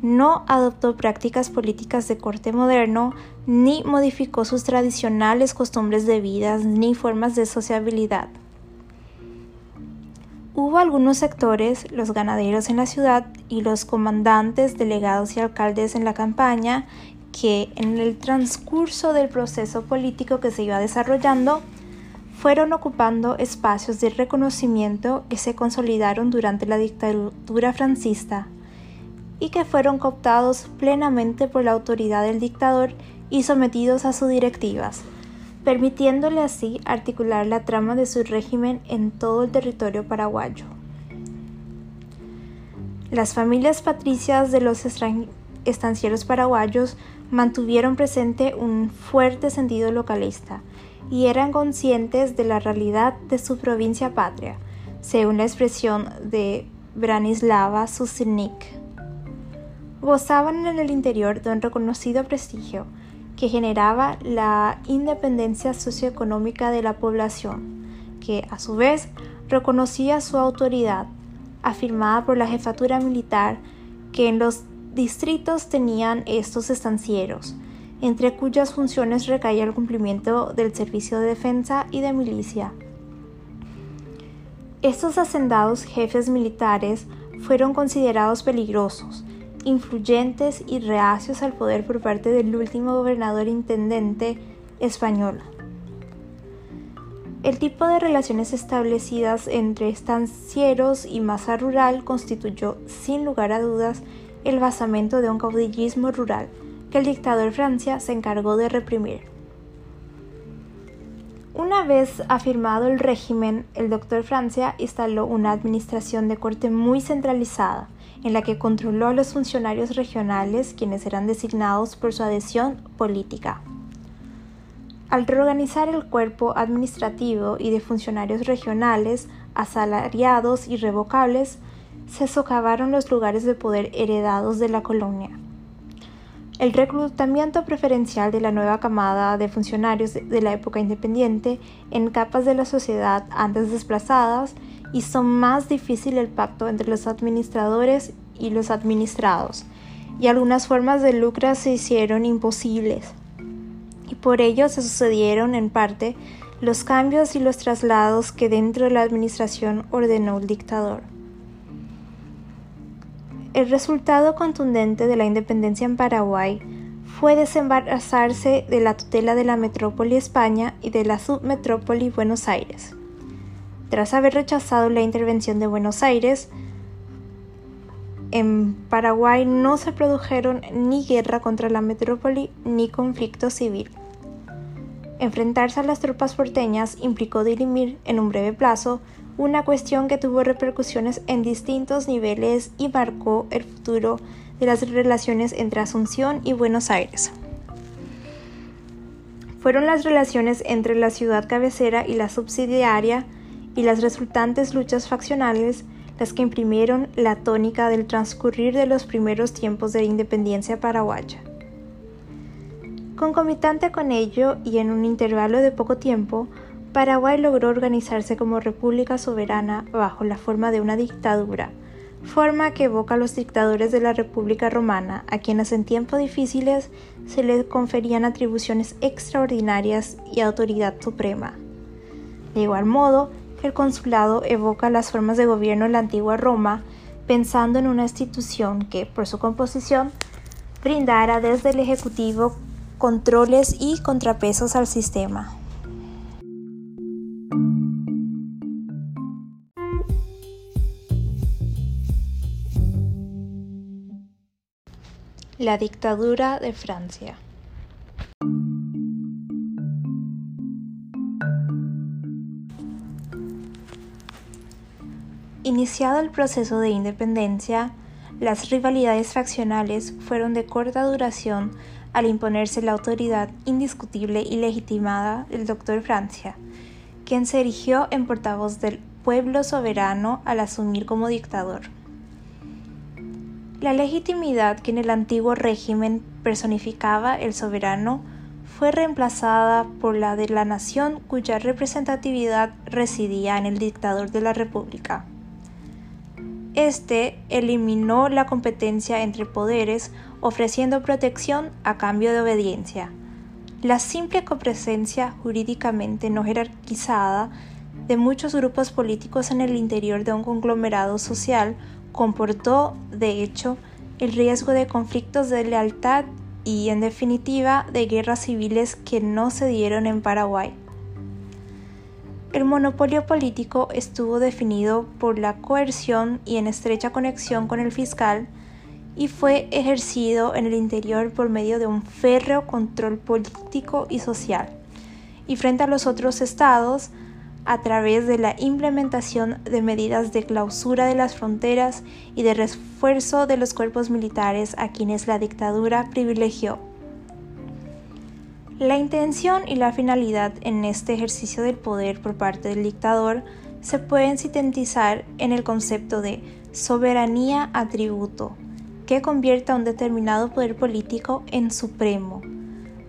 no adoptó prácticas políticas de corte moderno ni modificó sus tradicionales costumbres de vida ni formas de sociabilidad. Hubo algunos sectores, los ganaderos en la ciudad y los comandantes, delegados y alcaldes en la campaña, que en el transcurso del proceso político que se iba desarrollando, fueron ocupando espacios de reconocimiento que se consolidaron durante la dictadura francista y que fueron cooptados plenamente por la autoridad del dictador y sometidos a sus directivas, permitiéndole así articular la trama de su régimen en todo el territorio paraguayo. Las familias patricias de los estancieros paraguayos mantuvieron presente un fuerte sentido localista y eran conscientes de la realidad de su provincia patria, según la expresión de Branislava Susirnik. Gozaban en el interior de un reconocido prestigio que generaba la independencia socioeconómica de la población, que a su vez reconocía su autoridad, afirmada por la jefatura militar, que en los distritos tenían estos estancieros, entre cuyas funciones recaía el cumplimiento del servicio de defensa y de milicia. Estos hacendados jefes militares fueron considerados peligrosos, influyentes y reacios al poder por parte del último gobernador intendente español. El tipo de relaciones establecidas entre estancieros y masa rural constituyó, sin lugar a dudas, el basamento de un caudillismo rural que el dictador Francia se encargó de reprimir. Una vez afirmado el régimen, el doctor Francia instaló una administración de corte muy centralizada, en la que controló a los funcionarios regionales quienes eran designados por su adhesión política. Al reorganizar el cuerpo administrativo y de funcionarios regionales, asalariados y revocables, se socavaron los lugares de poder heredados de la colonia. El reclutamiento preferencial de la nueva camada de funcionarios de la época independiente en capas de la sociedad antes desplazadas hizo más difícil el pacto entre los administradores y los administrados, y algunas formas de lucro se hicieron imposibles. Y por ello se sucedieron en parte los cambios y los traslados que dentro de la administración ordenó el dictador. El resultado contundente de la independencia en Paraguay fue desembarazarse de la tutela de la metrópoli España y de la submetrópoli Buenos Aires. Tras haber rechazado la intervención de Buenos Aires, en Paraguay no se produjeron ni guerra contra la metrópoli ni conflicto civil. Enfrentarse a las tropas porteñas implicó dirimir en un breve plazo una cuestión que tuvo repercusiones en distintos niveles y marcó el futuro de las relaciones entre Asunción y Buenos Aires. Fueron las relaciones entre la ciudad cabecera y la subsidiaria y las resultantes luchas faccionales las que imprimieron la tónica del transcurrir de los primeros tiempos de independencia paraguaya. Concomitante con ello y en un intervalo de poco tiempo, Paraguay logró organizarse como república soberana bajo la forma de una dictadura, forma que evoca a los dictadores de la República Romana, a quienes en tiempos difíciles se les conferían atribuciones extraordinarias y autoridad suprema. De igual modo, el consulado evoca las formas de gobierno en la antigua Roma, pensando en una institución que, por su composición, brindara desde el Ejecutivo controles y contrapesos al sistema. La dictadura de Francia. Iniciado el proceso de independencia, las rivalidades faccionales fueron de corta duración al imponerse la autoridad indiscutible y legitimada del doctor Francia, quien se erigió en portavoz del pueblo soberano al asumir como dictador. La legitimidad que en el antiguo régimen personificaba el soberano fue reemplazada por la de la nación cuya representatividad residía en el dictador de la República. Este eliminó la competencia entre poderes, ofreciendo protección a cambio de obediencia. La simple copresencia jurídicamente no jerarquizada de muchos grupos políticos en el interior de un conglomerado social comportó, de hecho, el riesgo de conflictos de lealtad y, en definitiva, de guerras civiles que no se dieron en Paraguay. El monopolio político estuvo definido por la coerción y en estrecha conexión con el fiscal y fue ejercido en el interior por medio de un férreo control político y social. Y frente a los otros estados, a través de la implementación de medidas de clausura de las fronteras y de refuerzo de los cuerpos militares a quienes la dictadura privilegió. La intención y la finalidad en este ejercicio del poder por parte del dictador se pueden sintetizar en el concepto de soberanía atributo, que convierte a un determinado poder político en supremo,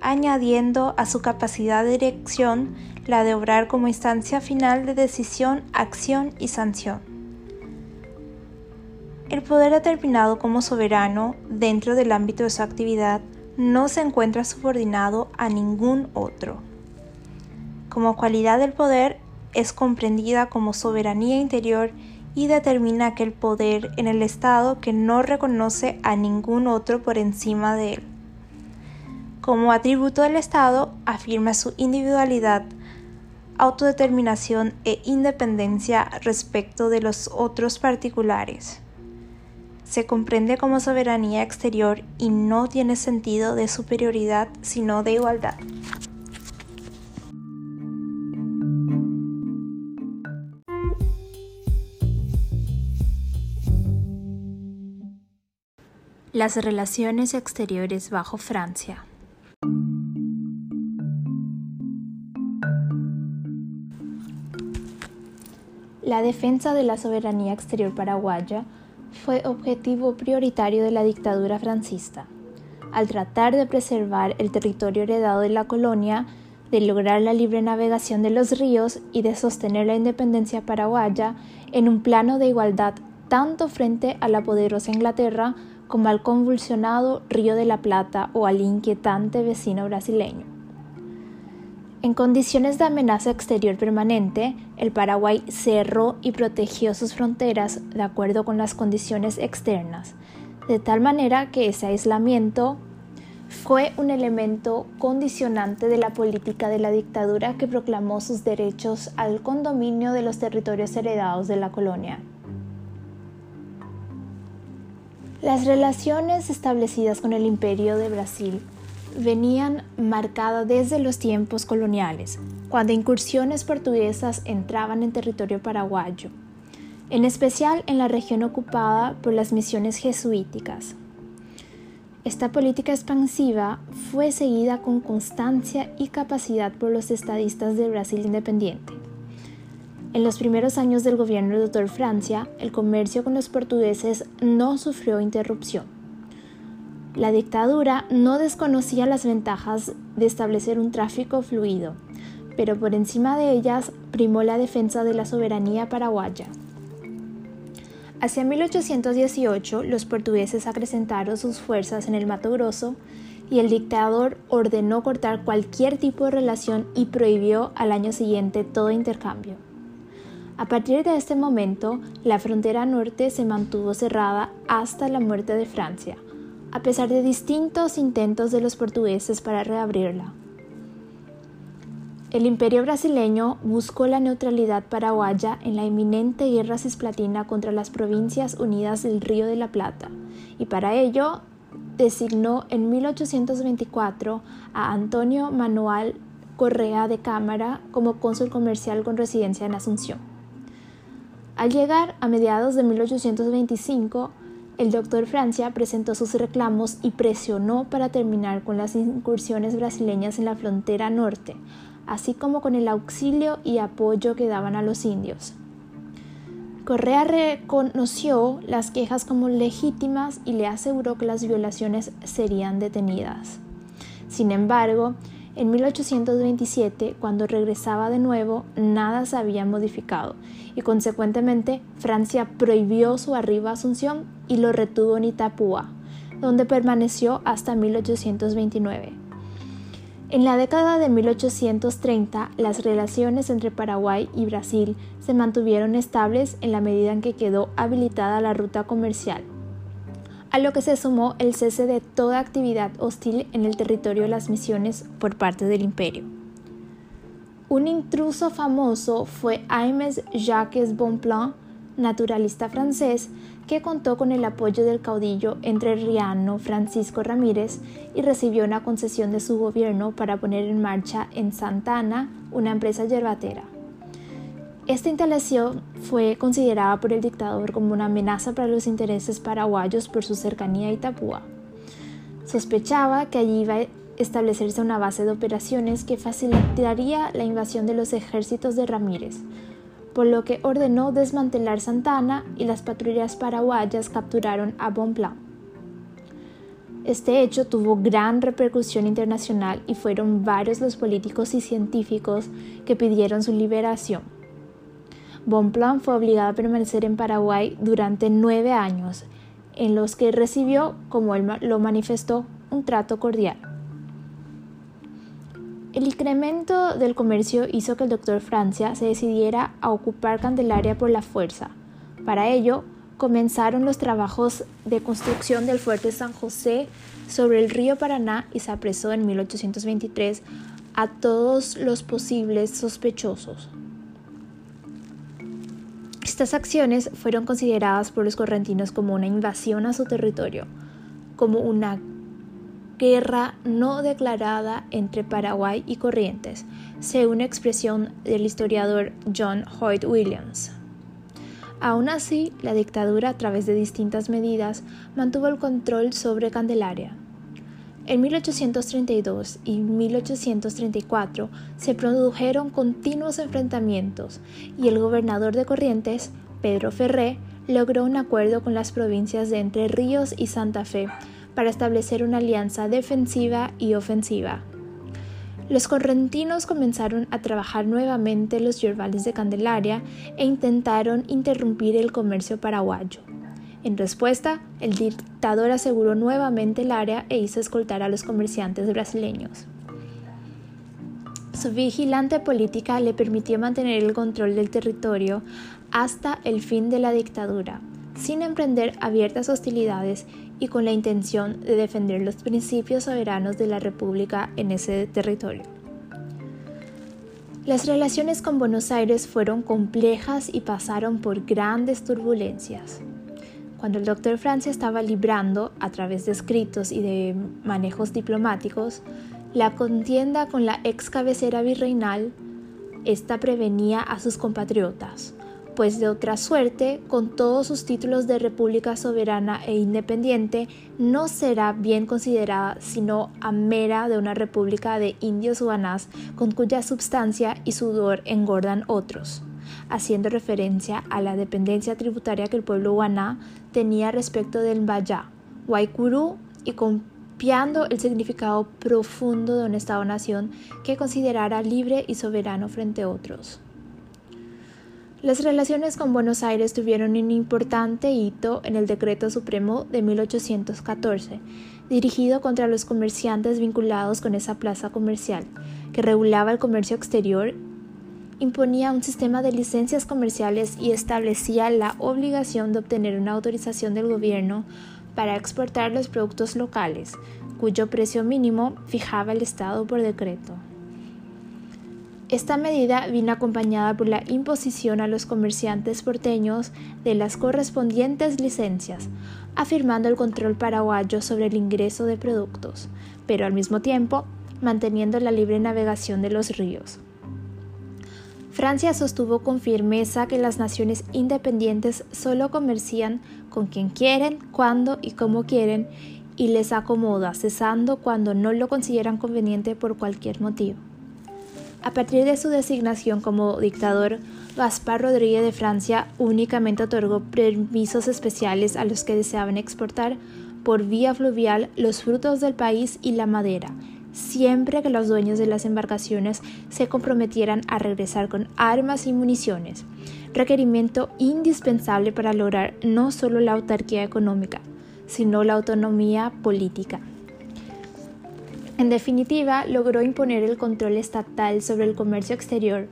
añadiendo a su capacidad de dirección la de obrar como instancia final de decisión, acción y sanción. El poder determinado como soberano dentro del ámbito de su actividad no se encuentra subordinado a ningún otro. Como cualidad del poder es comprendida como soberanía interior y determina aquel poder en el Estado que no reconoce a ningún otro por encima de él. Como atributo del Estado afirma su individualidad, autodeterminación e independencia respecto de los otros particulares. Se comprende como soberanía exterior y no tiene sentido de superioridad sino de igualdad. Las relaciones exteriores bajo Francia. La defensa de la soberanía exterior paraguaya fue objetivo prioritario de la dictadura francista. Al tratar de preservar el territorio heredado de la colonia, de lograr la libre navegación de los ríos y de sostener la independencia paraguaya en un plano de igualdad tanto frente a la poderosa Inglaterra como al convulsionado Río de la Plata o al inquietante vecino brasileño. En condiciones de amenaza exterior permanente, el Paraguay cerró y protegió sus fronteras de acuerdo con las condiciones externas, de tal manera que ese aislamiento fue un elemento condicionante de la política de la dictadura que proclamó sus derechos al condominio de los territorios heredados de la colonia. Las relaciones establecidas con el Imperio de Brasil venían marcadas desde los tiempos coloniales, cuando incursiones portuguesas entraban en territorio paraguayo, en especial en la región ocupada por las misiones jesuíticas. Esta política expansiva fue seguida con constancia y capacidad por los estadistas de Brasil independiente. En los primeros años del gobierno del Dr. Francia, el comercio con los portugueses no sufrió interrupción la dictadura no desconocía las ventajas de establecer un tráfico fluido, pero por encima de ellas primó la defensa de la soberanía paraguaya. Hacia 1818 los portugueses acrecentaron sus fuerzas en el Mato Grosso y el dictador ordenó cortar cualquier tipo de relación y prohibió al año siguiente todo intercambio. A partir de este momento, la frontera norte se mantuvo cerrada hasta la muerte de Francia, a pesar de distintos intentos de los portugueses para reabrirla. El imperio brasileño buscó la neutralidad paraguaya en la inminente guerra cisplatina contra las provincias unidas del Río de la Plata, y para ello designó en 1824 a Antonio Manuel Correa de Cámara como cónsul comercial con residencia en Asunción. Al llegar a mediados de 1825, el doctor Francia presentó sus reclamos y presionó para terminar con las incursiones brasileñas en la frontera norte, así como con el auxilio y apoyo que daban a los indios. Correa reconoció las quejas como legítimas y le aseguró que las violaciones serían detenidas. Sin embargo, En 1827, cuando regresaba de nuevo, nada se había modificado y consecuentemente Francia prohibió su arribo a Asunción y lo retuvo en Itapúa, donde permaneció hasta 1829. En la década de 1830, las relaciones entre Paraguay y Brasil se mantuvieron estables en la medida en que quedó habilitada la ruta comercial a lo que se sumó el cese de toda actividad hostil en el territorio de las misiones por parte del imperio. Un intruso famoso fue Aimes Jacques Bonpland, naturalista francés, que contó con el apoyo del caudillo entrerriano Francisco Ramírez y recibió una concesión de su gobierno para poner en marcha en Santa Ana una empresa yerbatera. Esta instalación fue considerada por el dictador como una amenaza para los intereses paraguayos por su cercanía a Itapúa. Sospechaba que allí iba a establecerse una base de operaciones que facilitaría la invasión de los ejércitos de Ramírez, por lo que ordenó desmantelar Santana y las patrullas paraguayas capturaron a Bonpland. Este hecho tuvo gran repercusión internacional y fueron varios los políticos y científicos que pidieron su liberación. Bonpland fue obligado a permanecer en Paraguay durante nueve años, en los que recibió, como él lo manifestó, un trato cordial. El incremento del comercio hizo que el doctor Francia se decidiera a ocupar Candelaria por la fuerza. Para ello, comenzaron los trabajos de construcción del fuerte San José sobre el río Paraná y se apresó en 1823 a todos los posibles sospechosos. Estas acciones fueron consideradas por los correntinos como una invasión a su territorio, como una guerra no declarada entre Paraguay y Corrientes, según expresión del historiador John Hoyt Williams. Aún así, la dictadura, a través de distintas medidas, mantuvo el control sobre Candelaria. En 1832 y 1834 se produjeron continuos enfrentamientos y el gobernador de Corrientes, Pedro Ferré, logró un acuerdo con las provincias de Entre Ríos y Santa Fe para establecer una alianza defensiva y ofensiva. Los correntinos comenzaron a trabajar nuevamente los yerbales de Candelaria e intentaron interrumpir el comercio paraguayo. En respuesta, el dictador aseguró nuevamente el área e hizo escoltar a los comerciantes brasileños. Su vigilante política le permitió mantener el control del territorio hasta el fin de la dictadura, sin emprender abiertas hostilidades y con la intención de defender los principios soberanos de la República en ese territorio. Las relaciones con Buenos Aires fueron complejas y pasaron por grandes turbulencias. Cuando el doctor Francia estaba librando, a través de escritos y de manejos diplomáticos, la contienda con la ex cabecera virreinal, esta prevenía a sus compatriotas, pues de otra suerte, con todos sus títulos de república soberana e independiente, no será bien considerada sino a mera de una república de indios guanás con cuya substancia y sudor engordan otros haciendo referencia a la dependencia tributaria que el pueblo guaná tenía respecto del Mbayá, Guaycurú y copiando el significado profundo de un Estado-nación que considerara libre y soberano frente a otros. Las relaciones con Buenos Aires tuvieron un importante hito en el Decreto Supremo de 1814, dirigido contra los comerciantes vinculados con esa plaza comercial, que regulaba el comercio exterior imponía un sistema de licencias comerciales y establecía la obligación de obtener una autorización del gobierno para exportar los productos locales, cuyo precio mínimo fijaba el Estado por decreto. Esta medida vino acompañada por la imposición a los comerciantes porteños de las correspondientes licencias, afirmando el control paraguayo sobre el ingreso de productos, pero al mismo tiempo manteniendo la libre navegación de los ríos. Francia sostuvo con firmeza que las naciones independientes solo comercian con quien quieren, cuando y como quieren, y les acomoda, cesando cuando no lo consideran conveniente por cualquier motivo. A partir de su designación como dictador, Gaspar Rodríguez de Francia únicamente otorgó permisos especiales a los que deseaban exportar por vía fluvial los frutos del país y la madera, siempre que los dueños de las embarcaciones se comprometieran a regresar con armas y municiones, requerimiento indispensable para lograr no solo la autarquía económica, sino la autonomía política. En definitiva, logró imponer el control estatal sobre el comercio exterior,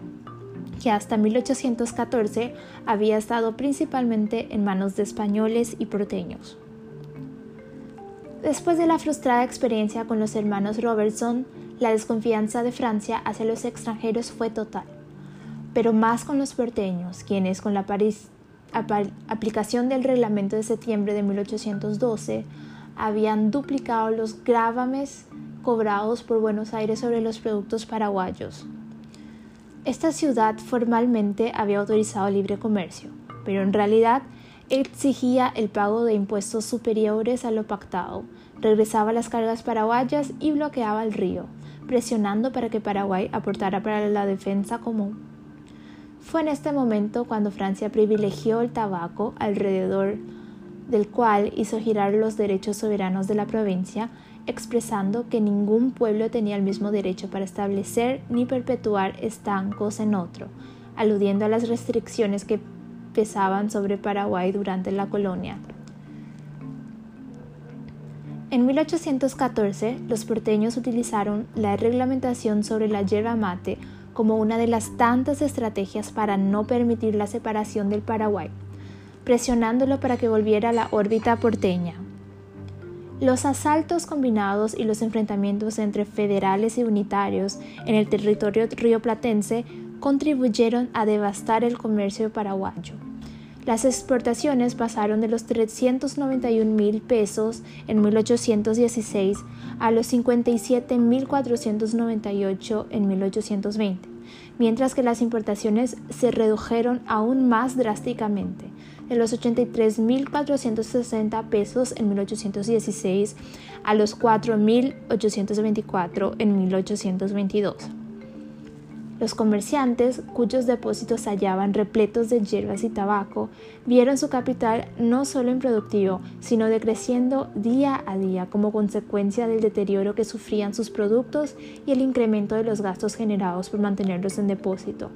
que hasta 1814 había estado principalmente en manos de españoles y porteños. Después de la frustrada experiencia con los hermanos Robertson, la desconfianza de Francia hacia los extranjeros fue total, pero más con los porteños, quienes con la aplicación del reglamento de septiembre de 1812 habían duplicado los grávames cobrados por Buenos Aires sobre los productos paraguayos. Esta ciudad formalmente había autorizado libre comercio, pero en realidad exigía el pago de impuestos superiores a lo pactado, regresaba las cargas paraguayas y bloqueaba el río, presionando para que Paraguay aportara para la defensa común. Fue en este momento cuando Francia privilegió el tabaco alrededor del cual hizo girar los derechos soberanos de la provincia, expresando que ningún pueblo tenía el mismo derecho para establecer ni perpetuar estancos en otro, aludiendo a las restricciones que pesaban sobre Paraguay durante la colonia. En 1814, los porteños utilizaron la reglamentación sobre la yerba mate como una de las tantas estrategias para no permitir la separación del Paraguay, presionándolo para que volviera a la órbita porteña. Los asaltos combinados y los enfrentamientos entre federales y unitarios en el territorio rioplatense contribuyeron a devastar el comercio paraguayo. Las exportaciones pasaron de los 391 mil pesos en 1816 a los 57.498 en 1820, mientras que las importaciones se redujeron aún más drásticamente, de los 83.460 pesos en 1816 a los 4.824 en 1822. Los comerciantes, cuyos depósitos hallaban repletos de hierbas y tabaco, vieron su capital no solo improductivo, sino decreciendo día a día como consecuencia del deterioro que sufrían sus productos y el incremento de los gastos generados por mantenerlos en depósito.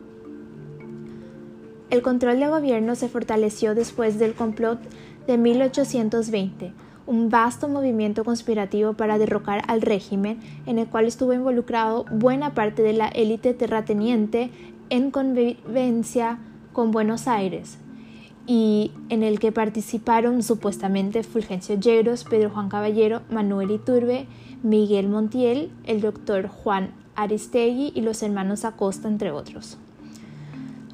El control de gobierno se fortaleció después del complot de 1820, un vasto movimiento conspirativo para derrocar al régimen en el cual estuvo involucrado buena parte de la élite terrateniente en convivencia con Buenos Aires y en el que participaron supuestamente Fulgencio Yegros, Pedro Juan Caballero, Manuel Iturbe, Miguel Montiel, el doctor Juan Aristegui y los hermanos Acosta, entre otros.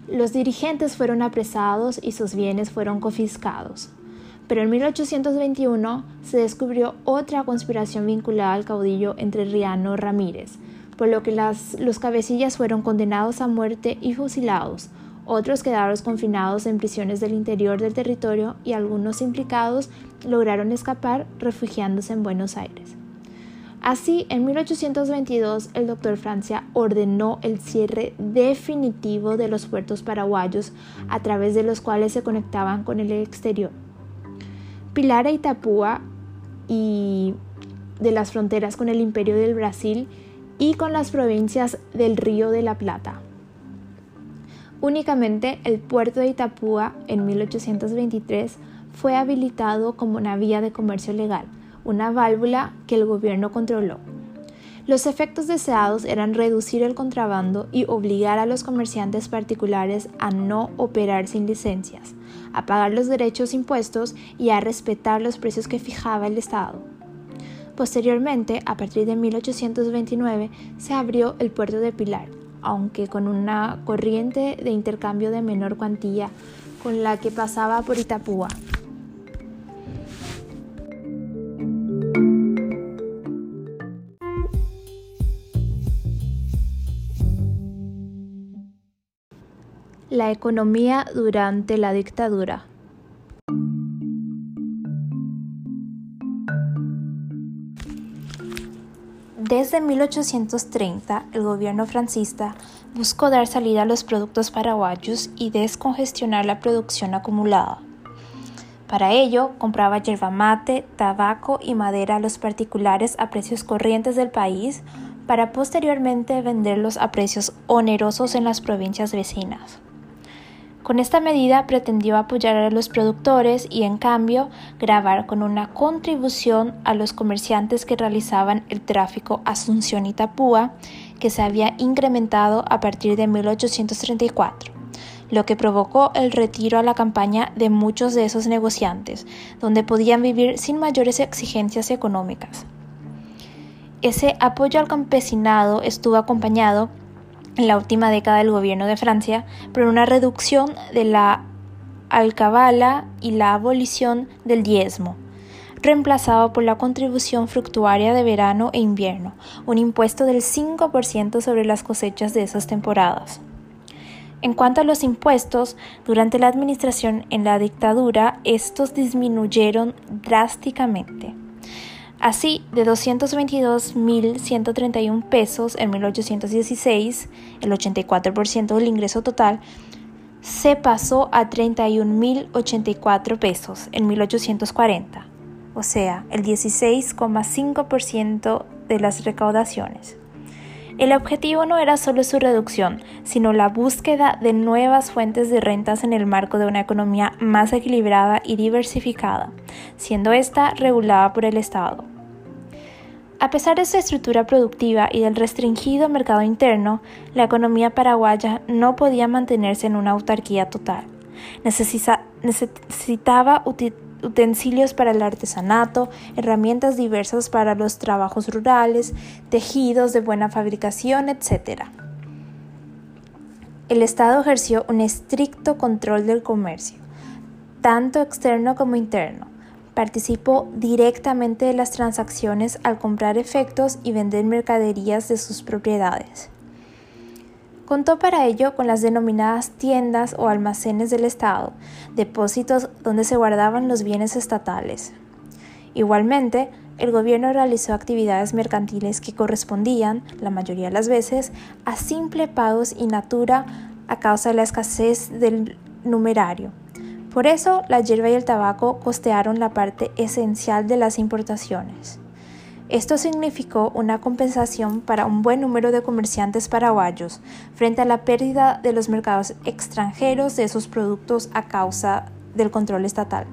Los dirigentes fueron apresados y sus bienes fueron confiscados. Pero en 1821 se descubrió otra conspiración vinculada al caudillo entre Riano Ramírez, por lo que los cabecillas fueron condenados a muerte y fusilados. Otros quedaron confinados en prisiones del interior del territorio y algunos implicados lograron escapar refugiándose en Buenos Aires. Así, en 1822, el doctor Francia ordenó el cierre definitivo de los puertos paraguayos a través de los cuales se conectaban con el exterior. Pilar Itapúa y de las fronteras con el Imperio del Brasil y con las provincias del Río de la Plata. Únicamente el puerto de Itapúa en 1823 fue habilitado como una vía de comercio legal, una válvula que el gobierno controló. Los efectos deseados eran reducir el contrabando y obligar a los comerciantes particulares a no operar sin licencias, a pagar los derechos impuestos y a respetar los precios que fijaba el Estado. Posteriormente, a partir de 1829, se abrió el puerto de Pilar, aunque con una corriente de intercambio de menor cuantía con la que pasaba por Itapúa. La economía durante la dictadura. Desde 1830, el gobierno francista buscó dar salida a los productos paraguayos y descongestionar la producción acumulada. Para ello, compraba yerba mate, tabaco y madera a los particulares a precios corrientes del país para posteriormente venderlos a precios onerosos en las provincias vecinas. Con esta medida pretendió apoyar a los productores y en cambio grabar con una contribución a los comerciantes que realizaban el tráfico Asunción y Tapúa, que se había incrementado a partir de 1834 lo que provocó el retiro a la campaña de muchos de esos negociantes, donde podían vivir sin mayores exigencias económicas. Ese apoyo al campesinado estuvo acompañado en la última década del gobierno de Francia por una reducción de la alcabala y la abolición del diezmo, reemplazado por la contribución fructuaria de verano e invierno, un impuesto del 5% sobre las cosechas de esas temporadas. En cuanto a los impuestos, durante la administración en la dictadura, estos disminuyeron drásticamente. Así, de 222.131 pesos en 1816, el 84% del ingreso total, se pasó a 31.084 pesos en 1840, o sea, el 16,5% de las recaudaciones. El objetivo no era solo su reducción, sino la búsqueda de nuevas fuentes de rentas en el marco de una economía más equilibrada y diversificada, siendo esta regulada por el Estado. A pesar de su estructura productiva y del restringido mercado interno, la economía paraguaya no podía mantenerse en una autarquía total. necesitaba utensilios para el artesanato, herramientas diversas para los trabajos rurales, tejidos de buena fabricación, etc. El Estado ejerció un estricto control del comercio, tanto externo como interno. Participó directamente de las transacciones al comprar efectos y vender mercaderías de sus propiedades. Contó para ello con las denominadas tiendas o almacenes del Estado, depósitos donde se guardaban los bienes estatales. Igualmente, el gobierno realizó actividades mercantiles que correspondían, la mayoría de las veces, a simple pagos in natura a causa de la escasez del numerario. Por eso, la hierba y el tabaco costearon la parte esencial de las importaciones. Esto significó una compensación para un buen número de comerciantes paraguayos frente a la pérdida de los mercados extranjeros de esos productos a causa del control estatal.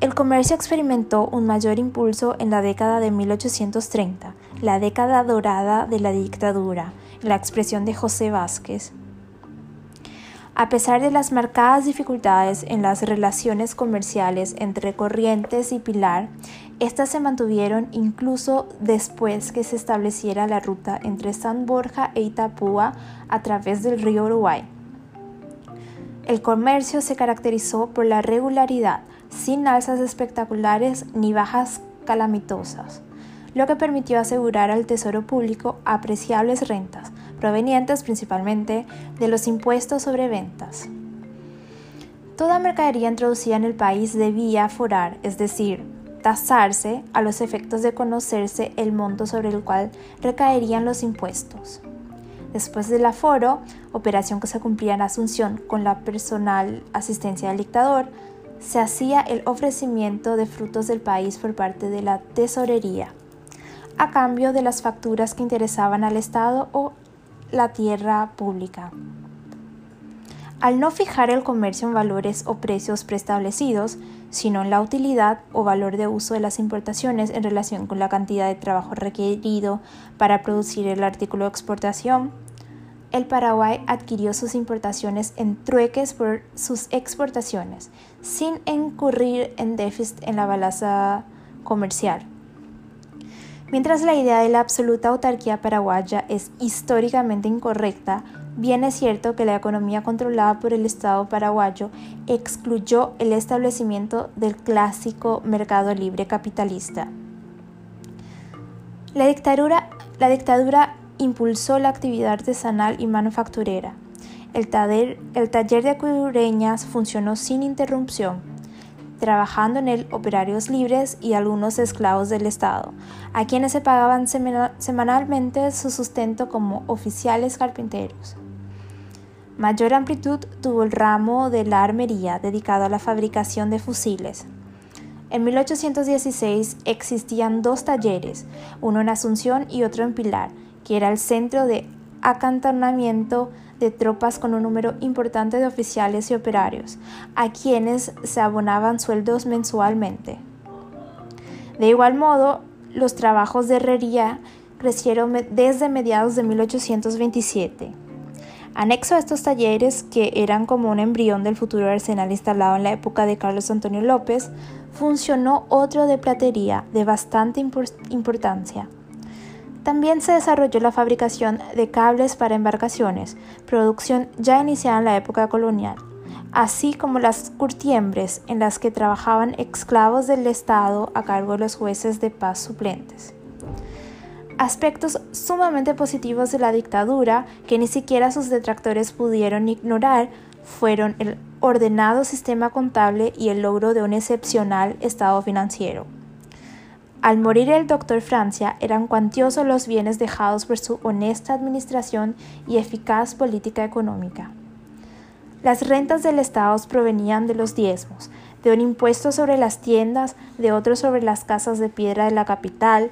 El comercio experimentó un mayor impulso en la década de 1830, la década dorada de la dictadura, la expresión de José Vázquez. A pesar de las marcadas dificultades en las relaciones comerciales entre Corrientes y Pilar, estas se mantuvieron incluso después que se estableciera la ruta entre San Borja e Itapúa a través del río Uruguay. El comercio se caracterizó por la regularidad, sin alzas espectaculares ni bajas calamitosas, lo que permitió asegurar al Tesoro Público apreciables rentas, provenientes principalmente de los impuestos sobre ventas. Toda mercadería introducida en el país debía forar, es decir, tasarse a los efectos de conocerse el monto sobre el cual recaerían los impuestos. Después del aforo, operación que se cumplía en Asunción con la personal asistencia del dictador, se hacía el ofrecimiento de frutos del país por parte de la tesorería, a cambio de las facturas que interesaban al Estado o la tierra pública. Al no fijar el comercio en valores o precios preestablecidos, sino en la utilidad o valor de uso de las importaciones en relación con la cantidad de trabajo requerido para producir el artículo de exportación, el Paraguay adquirió sus importaciones en trueques por sus exportaciones, sin incurrir en déficit en la balanza comercial. Mientras la idea de la absoluta autarquía paraguaya es históricamente incorrecta, Bien es cierto que la economía controlada por el Estado paraguayo excluyó el establecimiento del clásico mercado libre capitalista. La dictadura, la dictadura impulsó la actividad artesanal y manufacturera. El taller, de acudureñas funcionó sin interrupción, trabajando en él operarios libres y algunos esclavos del Estado, a quienes se pagaban semanalmente su sustento como oficiales carpinteros. Mayor amplitud tuvo el ramo de la armería dedicado a la fabricación de fusiles. En 1816 existían dos talleres, uno en Asunción y otro en Pilar, que era el centro de acantonamiento de tropas con un número importante de oficiales y operarios, a quienes se abonaban sueldos mensualmente. De igual modo, los trabajos de herrería crecieron desde mediados de 1827. Anexo a estos talleres, que eran como un embrión del futuro arsenal instalado en la época de Carlos Antonio López, funcionó otro de platería de bastante importancia. También se desarrolló la fabricación de cables para embarcaciones, producción ya iniciada en la época colonial, así como las curtiembres en las que trabajaban esclavos del Estado a cargo de los jueces de paz suplentes aspectos sumamente positivos de la dictadura que ni siquiera sus detractores pudieron ignorar fueron el ordenado sistema contable y el logro de un excepcional estado financiero. Al morir el doctor Francia, eran cuantiosos los bienes dejados por su honesta administración y eficaz política económica. Las rentas del Estado provenían de los diezmos, de un impuesto sobre las tiendas, de otro sobre las casas de piedra de la capital,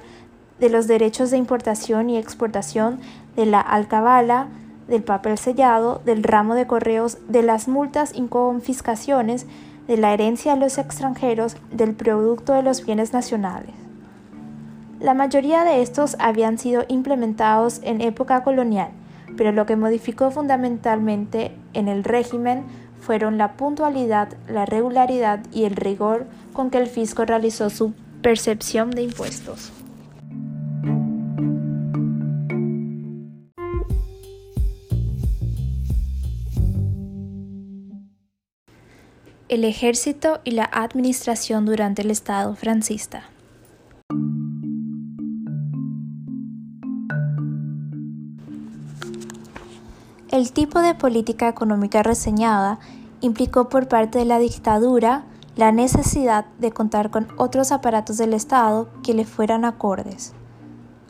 de los derechos de importación y exportación, de la alcabala, del papel sellado, del ramo de correos, de las multas y confiscaciones, de la herencia a los extranjeros, del producto de los bienes nacionales. La mayoría de estos habían sido implementados en época colonial, pero lo que modificó fundamentalmente en el régimen fueron la puntualidad, la regularidad y el rigor con que el fisco realizó su percepción de impuestos. El ejército y la administración durante el Estado francista. El tipo de política económica reseñada implicó por parte de la dictadura la necesidad de contar con otros aparatos del Estado que le fueran acordes.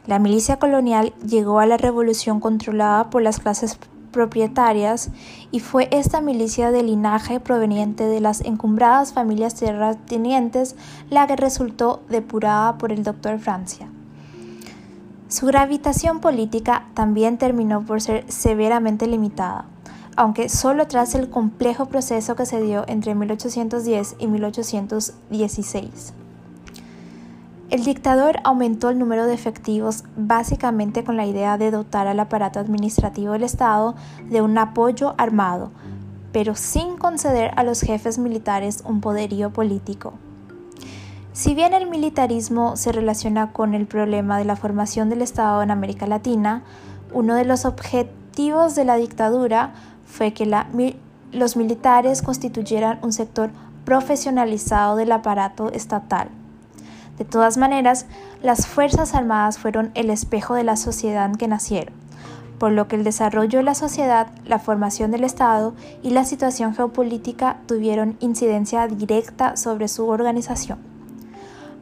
La milicia colonial llegó a la revolución controlada por las clases propietarias y fue esta milicia de linaje proveniente de las encumbradas familias terratenientes la que resultó depurada por el doctor Francia. Su gravitación política también terminó por ser severamente limitada, aunque solo tras el complejo proceso que se dio entre 1810 y 1816. El dictador aumentó el número de efectivos básicamente con la idea de dotar al aparato administrativo del Estado de un apoyo armado, pero sin conceder a los jefes militares un poderío político. Si bien el militarismo se relaciona con el problema de la formación del Estado en América Latina, uno de los objetivos de la dictadura fue que los militares constituyeran un sector profesionalizado del aparato estatal de todas maneras, las Fuerzas Armadas fueron el espejo de la sociedad en que nacieron, por lo que el desarrollo de la sociedad, la formación del Estado y la situación geopolítica tuvieron incidencia directa sobre su organización.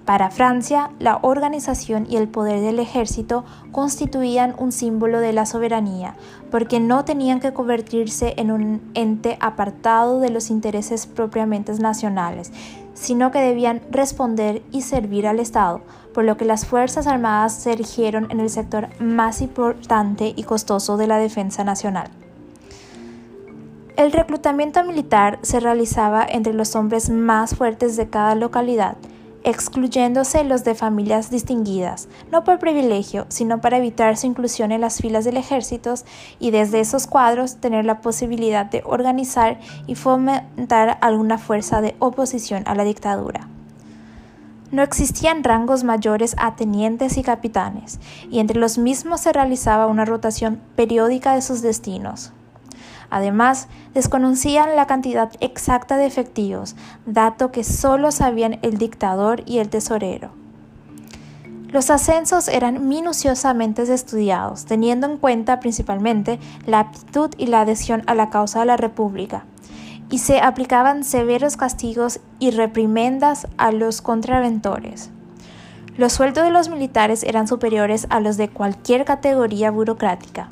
Para Francia, la organización y el poder del ejército constituían un símbolo de la soberanía, porque no tenían que convertirse en un ente apartado de los intereses propiamente nacionales, sino que debían responder y servir al Estado, por lo que las Fuerzas Armadas se erigieron en el sector más importante y costoso de la defensa nacional. El reclutamiento militar se realizaba entre los hombres más fuertes de cada localidad, excluyéndose los de familias distinguidas, no por privilegio, sino para evitar su inclusión en las filas del ejército y desde esos cuadros tener la posibilidad de organizar y fomentar alguna fuerza de oposición a la dictadura. No existían rangos mayores a tenientes y capitanes, y entre los mismos se realizaba una rotación periódica de sus destinos. Además, desconocían la cantidad exacta de efectivos, dato que solo sabían el dictador y el tesorero. Los ascensos eran minuciosamente estudiados, teniendo en cuenta principalmente la aptitud y la adhesión a la causa de la República, y se aplicaban severos castigos y reprimendas a los contraventores. Los sueldos de los militares eran superiores a los de cualquier categoría burocrática,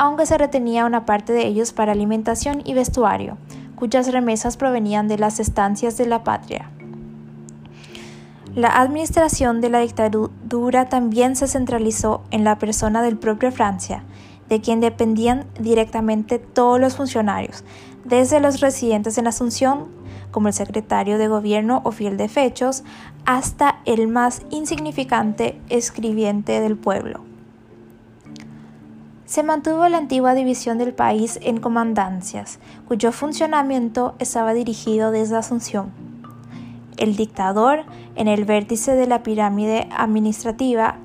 aunque se retenía una parte de ellos para alimentación y vestuario, cuyas remesas provenían de las estancias de la patria. La administración de la dictadura también se centralizó en la persona del propio Francia, de quien dependían directamente todos los funcionarios, desde los residentes en Asunción, como el secretario de gobierno o fiel de fechos, hasta el más insignificante escribiente del pueblo. Se mantuvo la antigua división del país en comandancias, cuyo funcionamiento estaba dirigido desde Asunción el dictador, en el vértice de la pirámide administrativa,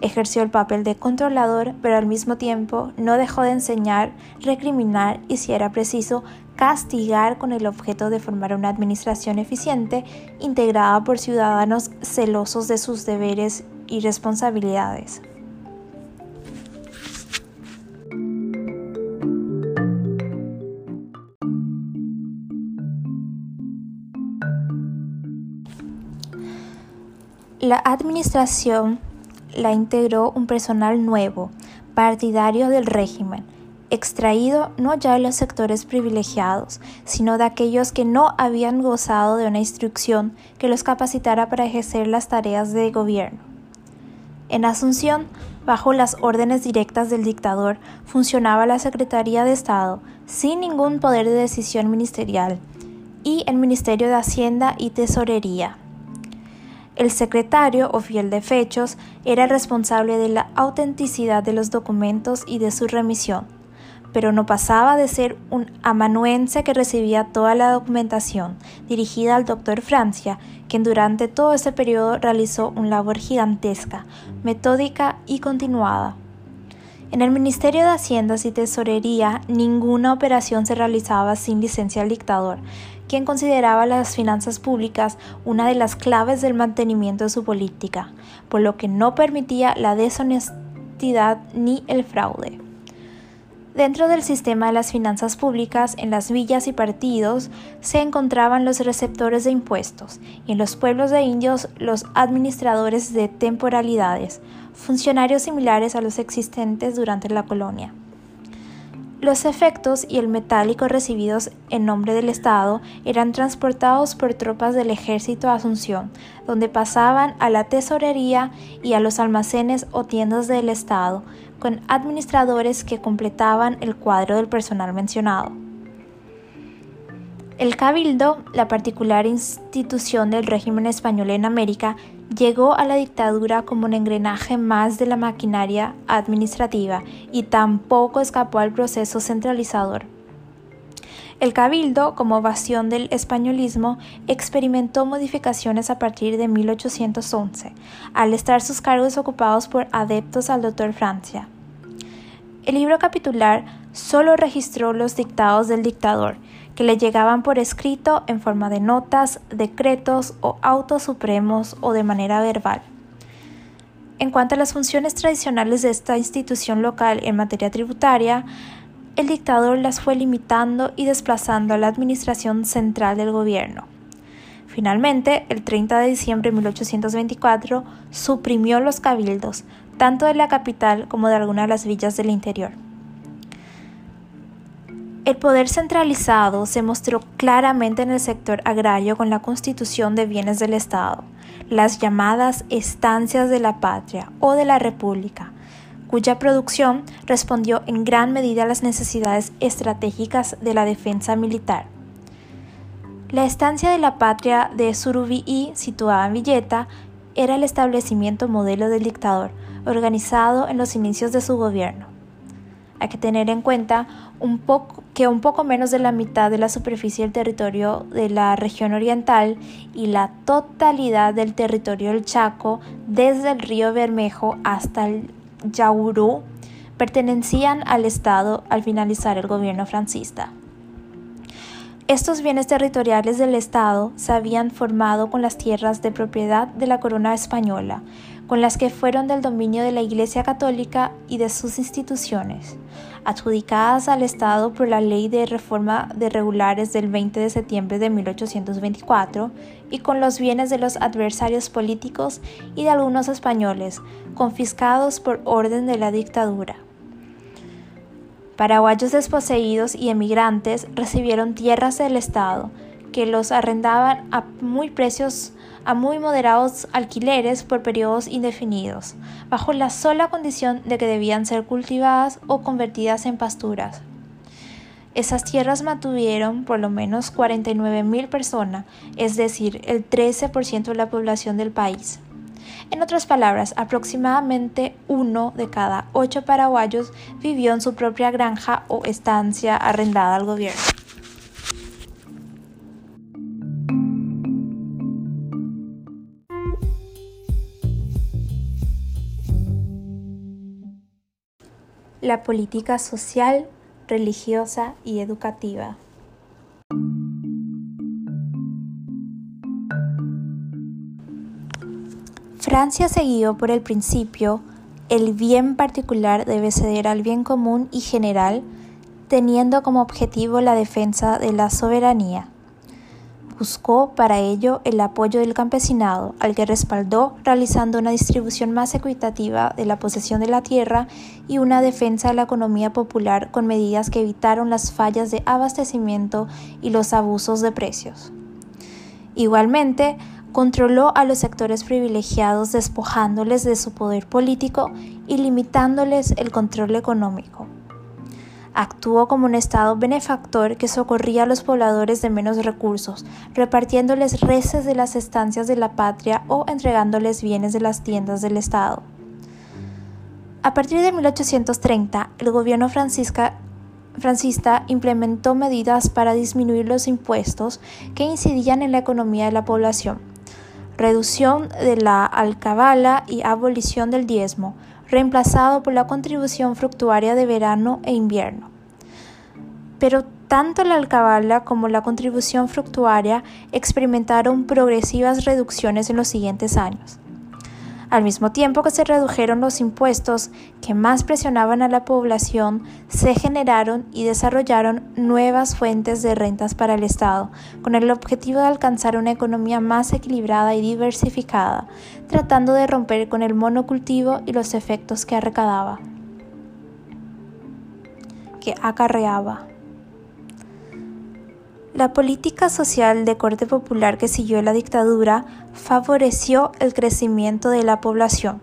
ejerció el papel de controlador, pero al mismo tiempo no dejó de enseñar, recriminar y, si era preciso, castigar con el objeto de formar una administración eficiente integrada por ciudadanos celosos de sus deberes y responsabilidades. La administración la integró un personal nuevo, partidario del régimen, extraído no ya de los sectores privilegiados, sino de aquellos que no habían gozado de una instrucción que los capacitara para ejercer las tareas de gobierno. En Asunción, bajo las órdenes directas del dictador, funcionaba la Secretaría de Estado, sin ningún poder de decisión ministerial, y el Ministerio de Hacienda y Tesorería. El secretario o fiel de fechos era responsable de la autenticidad de los documentos y de su remisión, pero no pasaba de ser un amanuense que recibía toda la documentación dirigida al doctor Francia, quien durante todo ese periodo realizó una labor gigantesca, metódica y continuada. En el Ministerio de Haciendas y Tesorería ninguna operación se realizaba sin licencia del dictador, quien consideraba las finanzas públicas una de las claves del mantenimiento de su política, por lo que no permitía la deshonestidad ni el fraude. Dentro del sistema de las finanzas públicas, en las villas y partidos, se encontraban los receptores de impuestos y en los pueblos de indios los administradores de temporalidades, funcionarios similares a los existentes durante la colonia. Los efectos y el metálico recibidos en nombre del Estado eran transportados por tropas del ejército a Asunción, donde pasaban a la tesorería y a los almacenes o tiendas del Estado, con administradores que completaban el cuadro del personal mencionado. El Cabildo, la particular institución del régimen español en América, llegó a la dictadura como un engranaje más de la maquinaria administrativa y tampoco escapó al proceso centralizador. El cabildo, como ovación del españolismo, experimentó modificaciones a partir de 1811, al estar sus cargos ocupados por adeptos al doctor Francia. El libro capitular solo registró los dictados del dictador que le llegaban por escrito en forma de notas, decretos o autos supremos o de manera verbal. En cuanto a las funciones tradicionales de esta institución local en materia tributaria, el dictador las fue limitando y desplazando a la administración central del gobierno. Finalmente, el 30 de diciembre de 1824, suprimió los cabildos, tanto de la capital como de algunas de las villas del interior. El poder centralizado se mostró claramente en el sector agrario con la constitución de bienes del Estado, las llamadas estancias de la patria o de la República, cuya producción respondió en gran medida a las necesidades estratégicas de la defensa militar. La estancia de la patria de Surubí, situada en Villeta, era el establecimiento modelo del dictador, organizado en los inicios de su gobierno. Hay que tener en cuenta un poco, que un poco menos de la mitad de la superficie del territorio de la región oriental y la totalidad del territorio del Chaco, desde el río Bermejo hasta el Yaurú, pertenecían al Estado al finalizar el gobierno francista. Estos bienes territoriales del Estado se habían formado con las tierras de propiedad de la corona española, con las que fueron del dominio de la Iglesia Católica y de sus instituciones, adjudicadas al Estado por la Ley de Reforma de Regulares del 20 de septiembre de 1824, y con los bienes de los adversarios políticos y de algunos españoles, confiscados por orden de la dictadura. Paraguayos desposeídos y emigrantes recibieron tierras del Estado, que los arrendaban a muy precios a muy moderados alquileres por periodos indefinidos, bajo la sola condición de que debían ser cultivadas o convertidas en pasturas. Esas tierras mantuvieron por lo menos 49.000 personas, es decir, el 13% de la población del país. En otras palabras, aproximadamente uno de cada ocho paraguayos vivió en su propia granja o estancia arrendada al gobierno. La política social, religiosa y educativa. Francia se por el principio el bien particular debe ceder al bien común y general, teniendo como objetivo la defensa de la soberanía. Buscó para ello el apoyo del campesinado, al que respaldó realizando una distribución más equitativa de la posesión de la tierra y una defensa de la economía popular con medidas que evitaron las fallas de abastecimiento y los abusos de precios. Igualmente, controló a los sectores privilegiados despojándoles de su poder político y limitándoles el control económico. Actuó como un Estado benefactor que socorría a los pobladores de menos recursos, repartiéndoles reces de las estancias de la patria o entregándoles bienes de las tiendas del Estado. A partir de 1830, el gobierno francista implementó medidas para disminuir los impuestos que incidían en la economía de la población, reducción de la alcabala y abolición del diezmo, reemplazado por la contribución fructuaria de verano e invierno. Pero tanto la alcabala como la contribución fructuaria experimentaron progresivas reducciones en los siguientes años al mismo tiempo que se redujeron los impuestos que más presionaban a la población, se generaron y desarrollaron nuevas fuentes de rentas para el Estado, con el objetivo de alcanzar una economía más equilibrada y diversificada, tratando de romper con el monocultivo y los efectos que arrecadaba, que acarreaba. La política social de corte popular que siguió la dictadura favoreció el crecimiento de la población.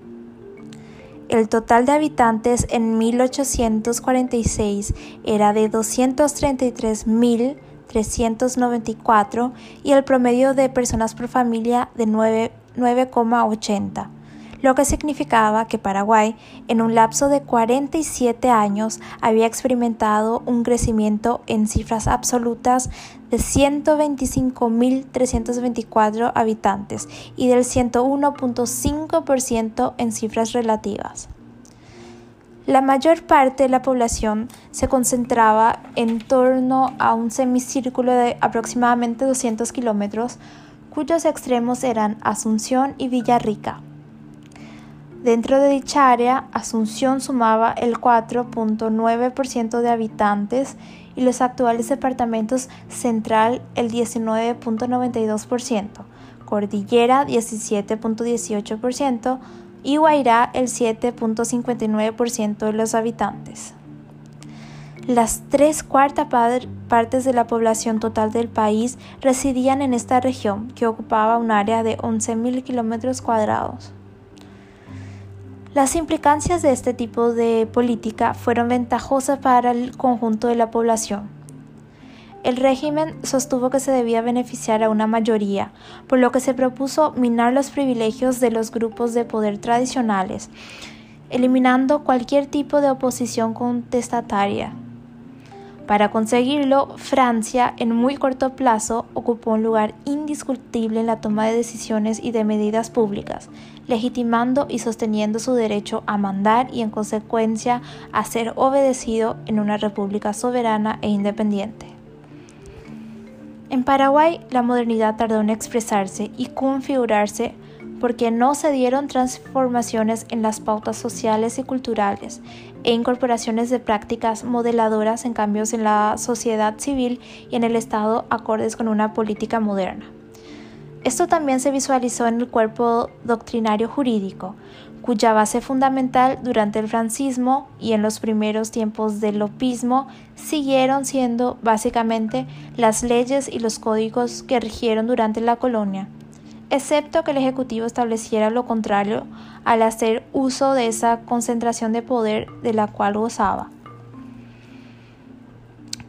El total de habitantes en 1846 era de 233.394 y el promedio de personas por familia de 9,80 lo que significaba que Paraguay en un lapso de 47 años había experimentado un crecimiento en cifras absolutas de 125.324 habitantes y del 101.5% en cifras relativas. La mayor parte de la población se concentraba en torno a un semicírculo de aproximadamente 200 kilómetros, cuyos extremos eran Asunción y Villarrica. Dentro de dicha área, Asunción sumaba el 4.9% de habitantes y los actuales departamentos Central el 19.92%, Cordillera 17.18% y Guairá el 7.59% de los habitantes. Las tres cuartas partes de la población total del país residían en esta región, que ocupaba un área de 11.000 kilómetros cuadrados. Las implicancias de este tipo de política fueron ventajosas para el conjunto de la población. El régimen sostuvo que se debía beneficiar a una mayoría, por lo que se propuso minar los privilegios de los grupos de poder tradicionales, eliminando cualquier tipo de oposición contestataria. Para conseguirlo, Francia en muy corto plazo ocupó un lugar indiscutible en la toma de decisiones y de medidas públicas, legitimando y sosteniendo su derecho a mandar y en consecuencia a ser obedecido en una república soberana e independiente. En Paraguay la modernidad tardó en expresarse y configurarse porque no se dieron transformaciones en las pautas sociales y culturales e incorporaciones de prácticas modeladoras en cambios en la sociedad civil y en el Estado acordes con una política moderna. Esto también se visualizó en el cuerpo doctrinario jurídico, cuya base fundamental durante el francismo y en los primeros tiempos del lopismo siguieron siendo básicamente las leyes y los códigos que rigieron durante la colonia, excepto que el Ejecutivo estableciera lo contrario al hacer uso de esa concentración de poder de la cual gozaba.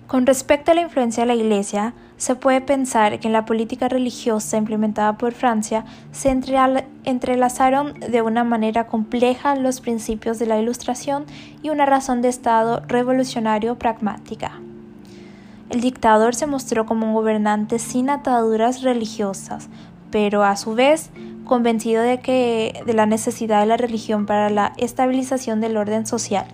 Con respecto a la influencia de la Iglesia, se puede pensar que en la política religiosa implementada por Francia se entrelazaron de una manera compleja los principios de la Ilustración y una razón de Estado revolucionario pragmática. El dictador se mostró como un gobernante sin ataduras religiosas, pero a su vez convencido de, que, de la necesidad de la religión para la estabilización del orden social.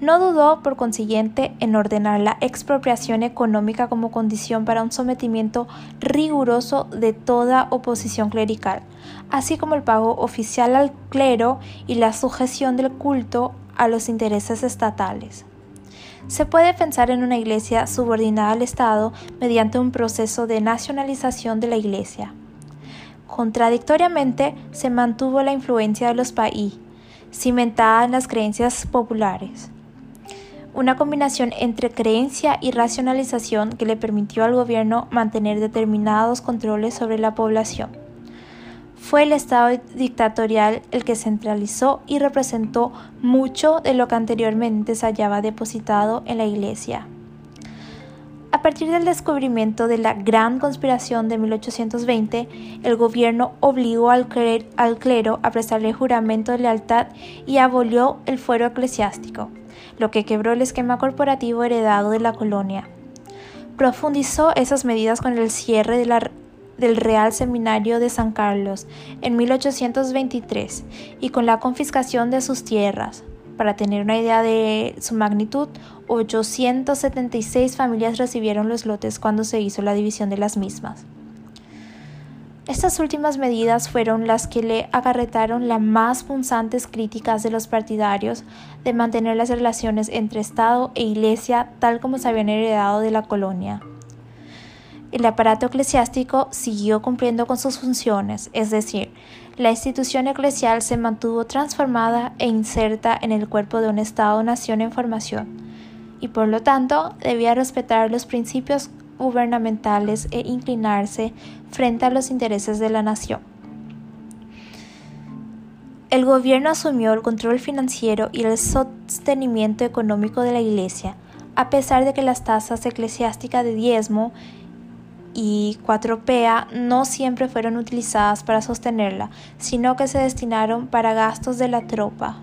No dudó, por consiguiente, en ordenar la expropiación económica como condición para un sometimiento riguroso de toda oposición clerical, así como el pago oficial al clero y la sujeción del culto a los intereses estatales. Se puede pensar en una iglesia subordinada al Estado mediante un proceso de nacionalización de la iglesia. Contradictoriamente, se mantuvo la influencia de los países, cimentada en las creencias populares una combinación entre creencia y racionalización que le permitió al gobierno mantener determinados controles sobre la población. Fue el Estado dictatorial el que centralizó y representó mucho de lo que anteriormente se hallaba depositado en la Iglesia. A partir del descubrimiento de la Gran Conspiración de 1820, el gobierno obligó al, clero a prestarle juramento de lealtad y abolió el fuero eclesiástico lo que quebró el esquema corporativo heredado de la colonia. Profundizó esas medidas con el cierre del Real Seminario de San Carlos en 1823 y con la confiscación de sus tierras. Para tener una idea de su magnitud, 876 familias recibieron los lotes cuando se hizo la división de las mismas. Estas últimas medidas fueron las que le acarretaron las más punzantes críticas de los partidarios de mantener las relaciones entre Estado e Iglesia tal como se habían heredado de la colonia. El aparato eclesiástico siguió cumpliendo con sus funciones, es decir, la institución eclesial se mantuvo transformada e inserta en el cuerpo de un Estado-nación en formación, y por lo tanto debía respetar los principios gubernamentales e inclinarse frente a los intereses de la nación. El gobierno asumió el control financiero y el sostenimiento económico de la Iglesia, a pesar de que las tasas eclesiásticas de diezmo y cuatropea no siempre fueron utilizadas para sostenerla, sino que se destinaron para gastos de la tropa.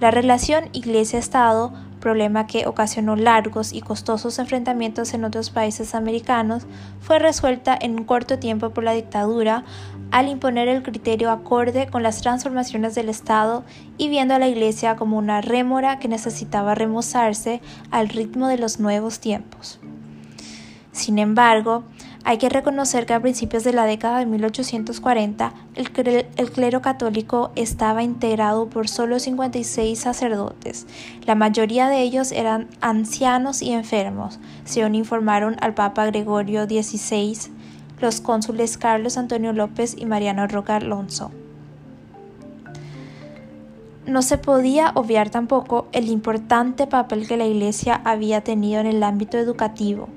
La relación Iglesia-Estado problema que ocasionó largos y costosos enfrentamientos en otros países americanos, fue resuelta en un corto tiempo por la dictadura al imponer el criterio acorde con las transformaciones del Estado y viendo a la Iglesia como una rémora que necesitaba remozarse al ritmo de los nuevos tiempos. Sin embargo, hay que reconocer que a principios de la década de 1840 el, clero católico estaba integrado por solo 56 sacerdotes. La mayoría de ellos eran ancianos y enfermos, según informaron al Papa Gregorio XVI los cónsules Carlos Antonio López y Mariano Roca Alonso. No se podía obviar tampoco el importante papel que la Iglesia había tenido en el ámbito educativo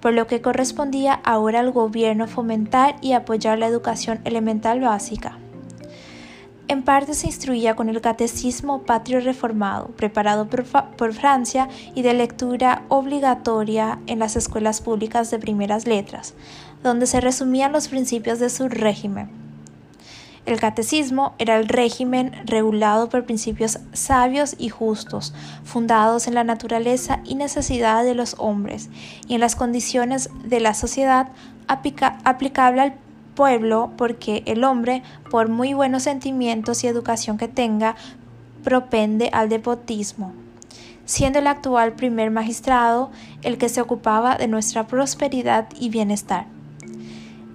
por lo que correspondía ahora al gobierno fomentar y apoyar la educación elemental básica. En parte se instruía con el catecismo patrio reformado, preparado por, Francia y de lectura obligatoria en las escuelas públicas de primeras letras, donde se resumían los principios de su régimen el catecismo era el régimen regulado por principios sabios y justos, fundados en la naturaleza y necesidad de los hombres y en las condiciones de la sociedad aplicable al pueblo porque el hombre, por muy buenos sentimientos y educación que tenga, propende al depotismo siendo el actual primer magistrado el que se ocupaba de nuestra prosperidad y bienestar.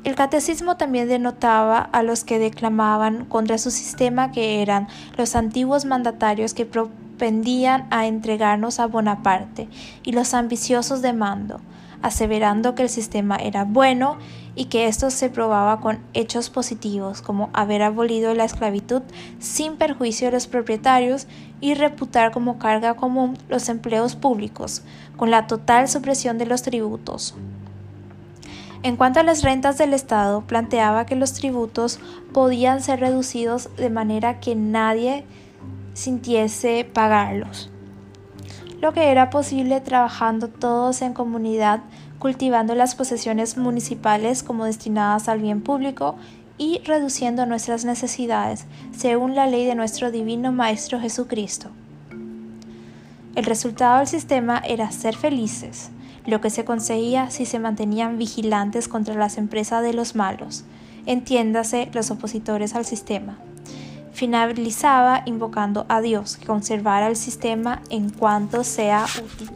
El catecismo también denotaba a los que declamaban contra su sistema que eran los antiguos mandatarios que propendían a entregarnos a Bonaparte y los ambiciosos de mando, aseverando que el sistema era bueno y que esto se probaba con hechos positivos como haber abolido la esclavitud sin perjuicio de los propietarios y reputar como carga común los empleos públicos, con la total supresión de los tributos. En cuanto a las rentas del Estado, planteaba que los tributos podían ser reducidos de manera que nadie sintiese pagarlos, lo que era posible trabajando todos en comunidad, cultivando las posesiones municipales como destinadas al bien público y reduciendo nuestras necesidades, según la ley de nuestro Divino Maestro Jesucristo. El resultado del sistema era ser felices, lo que se conseguía si se mantenían vigilantes contra las empresas de los malos, entiéndase los opositores al sistema. Finalizaba invocando a Dios que conservara el sistema en cuanto sea útil.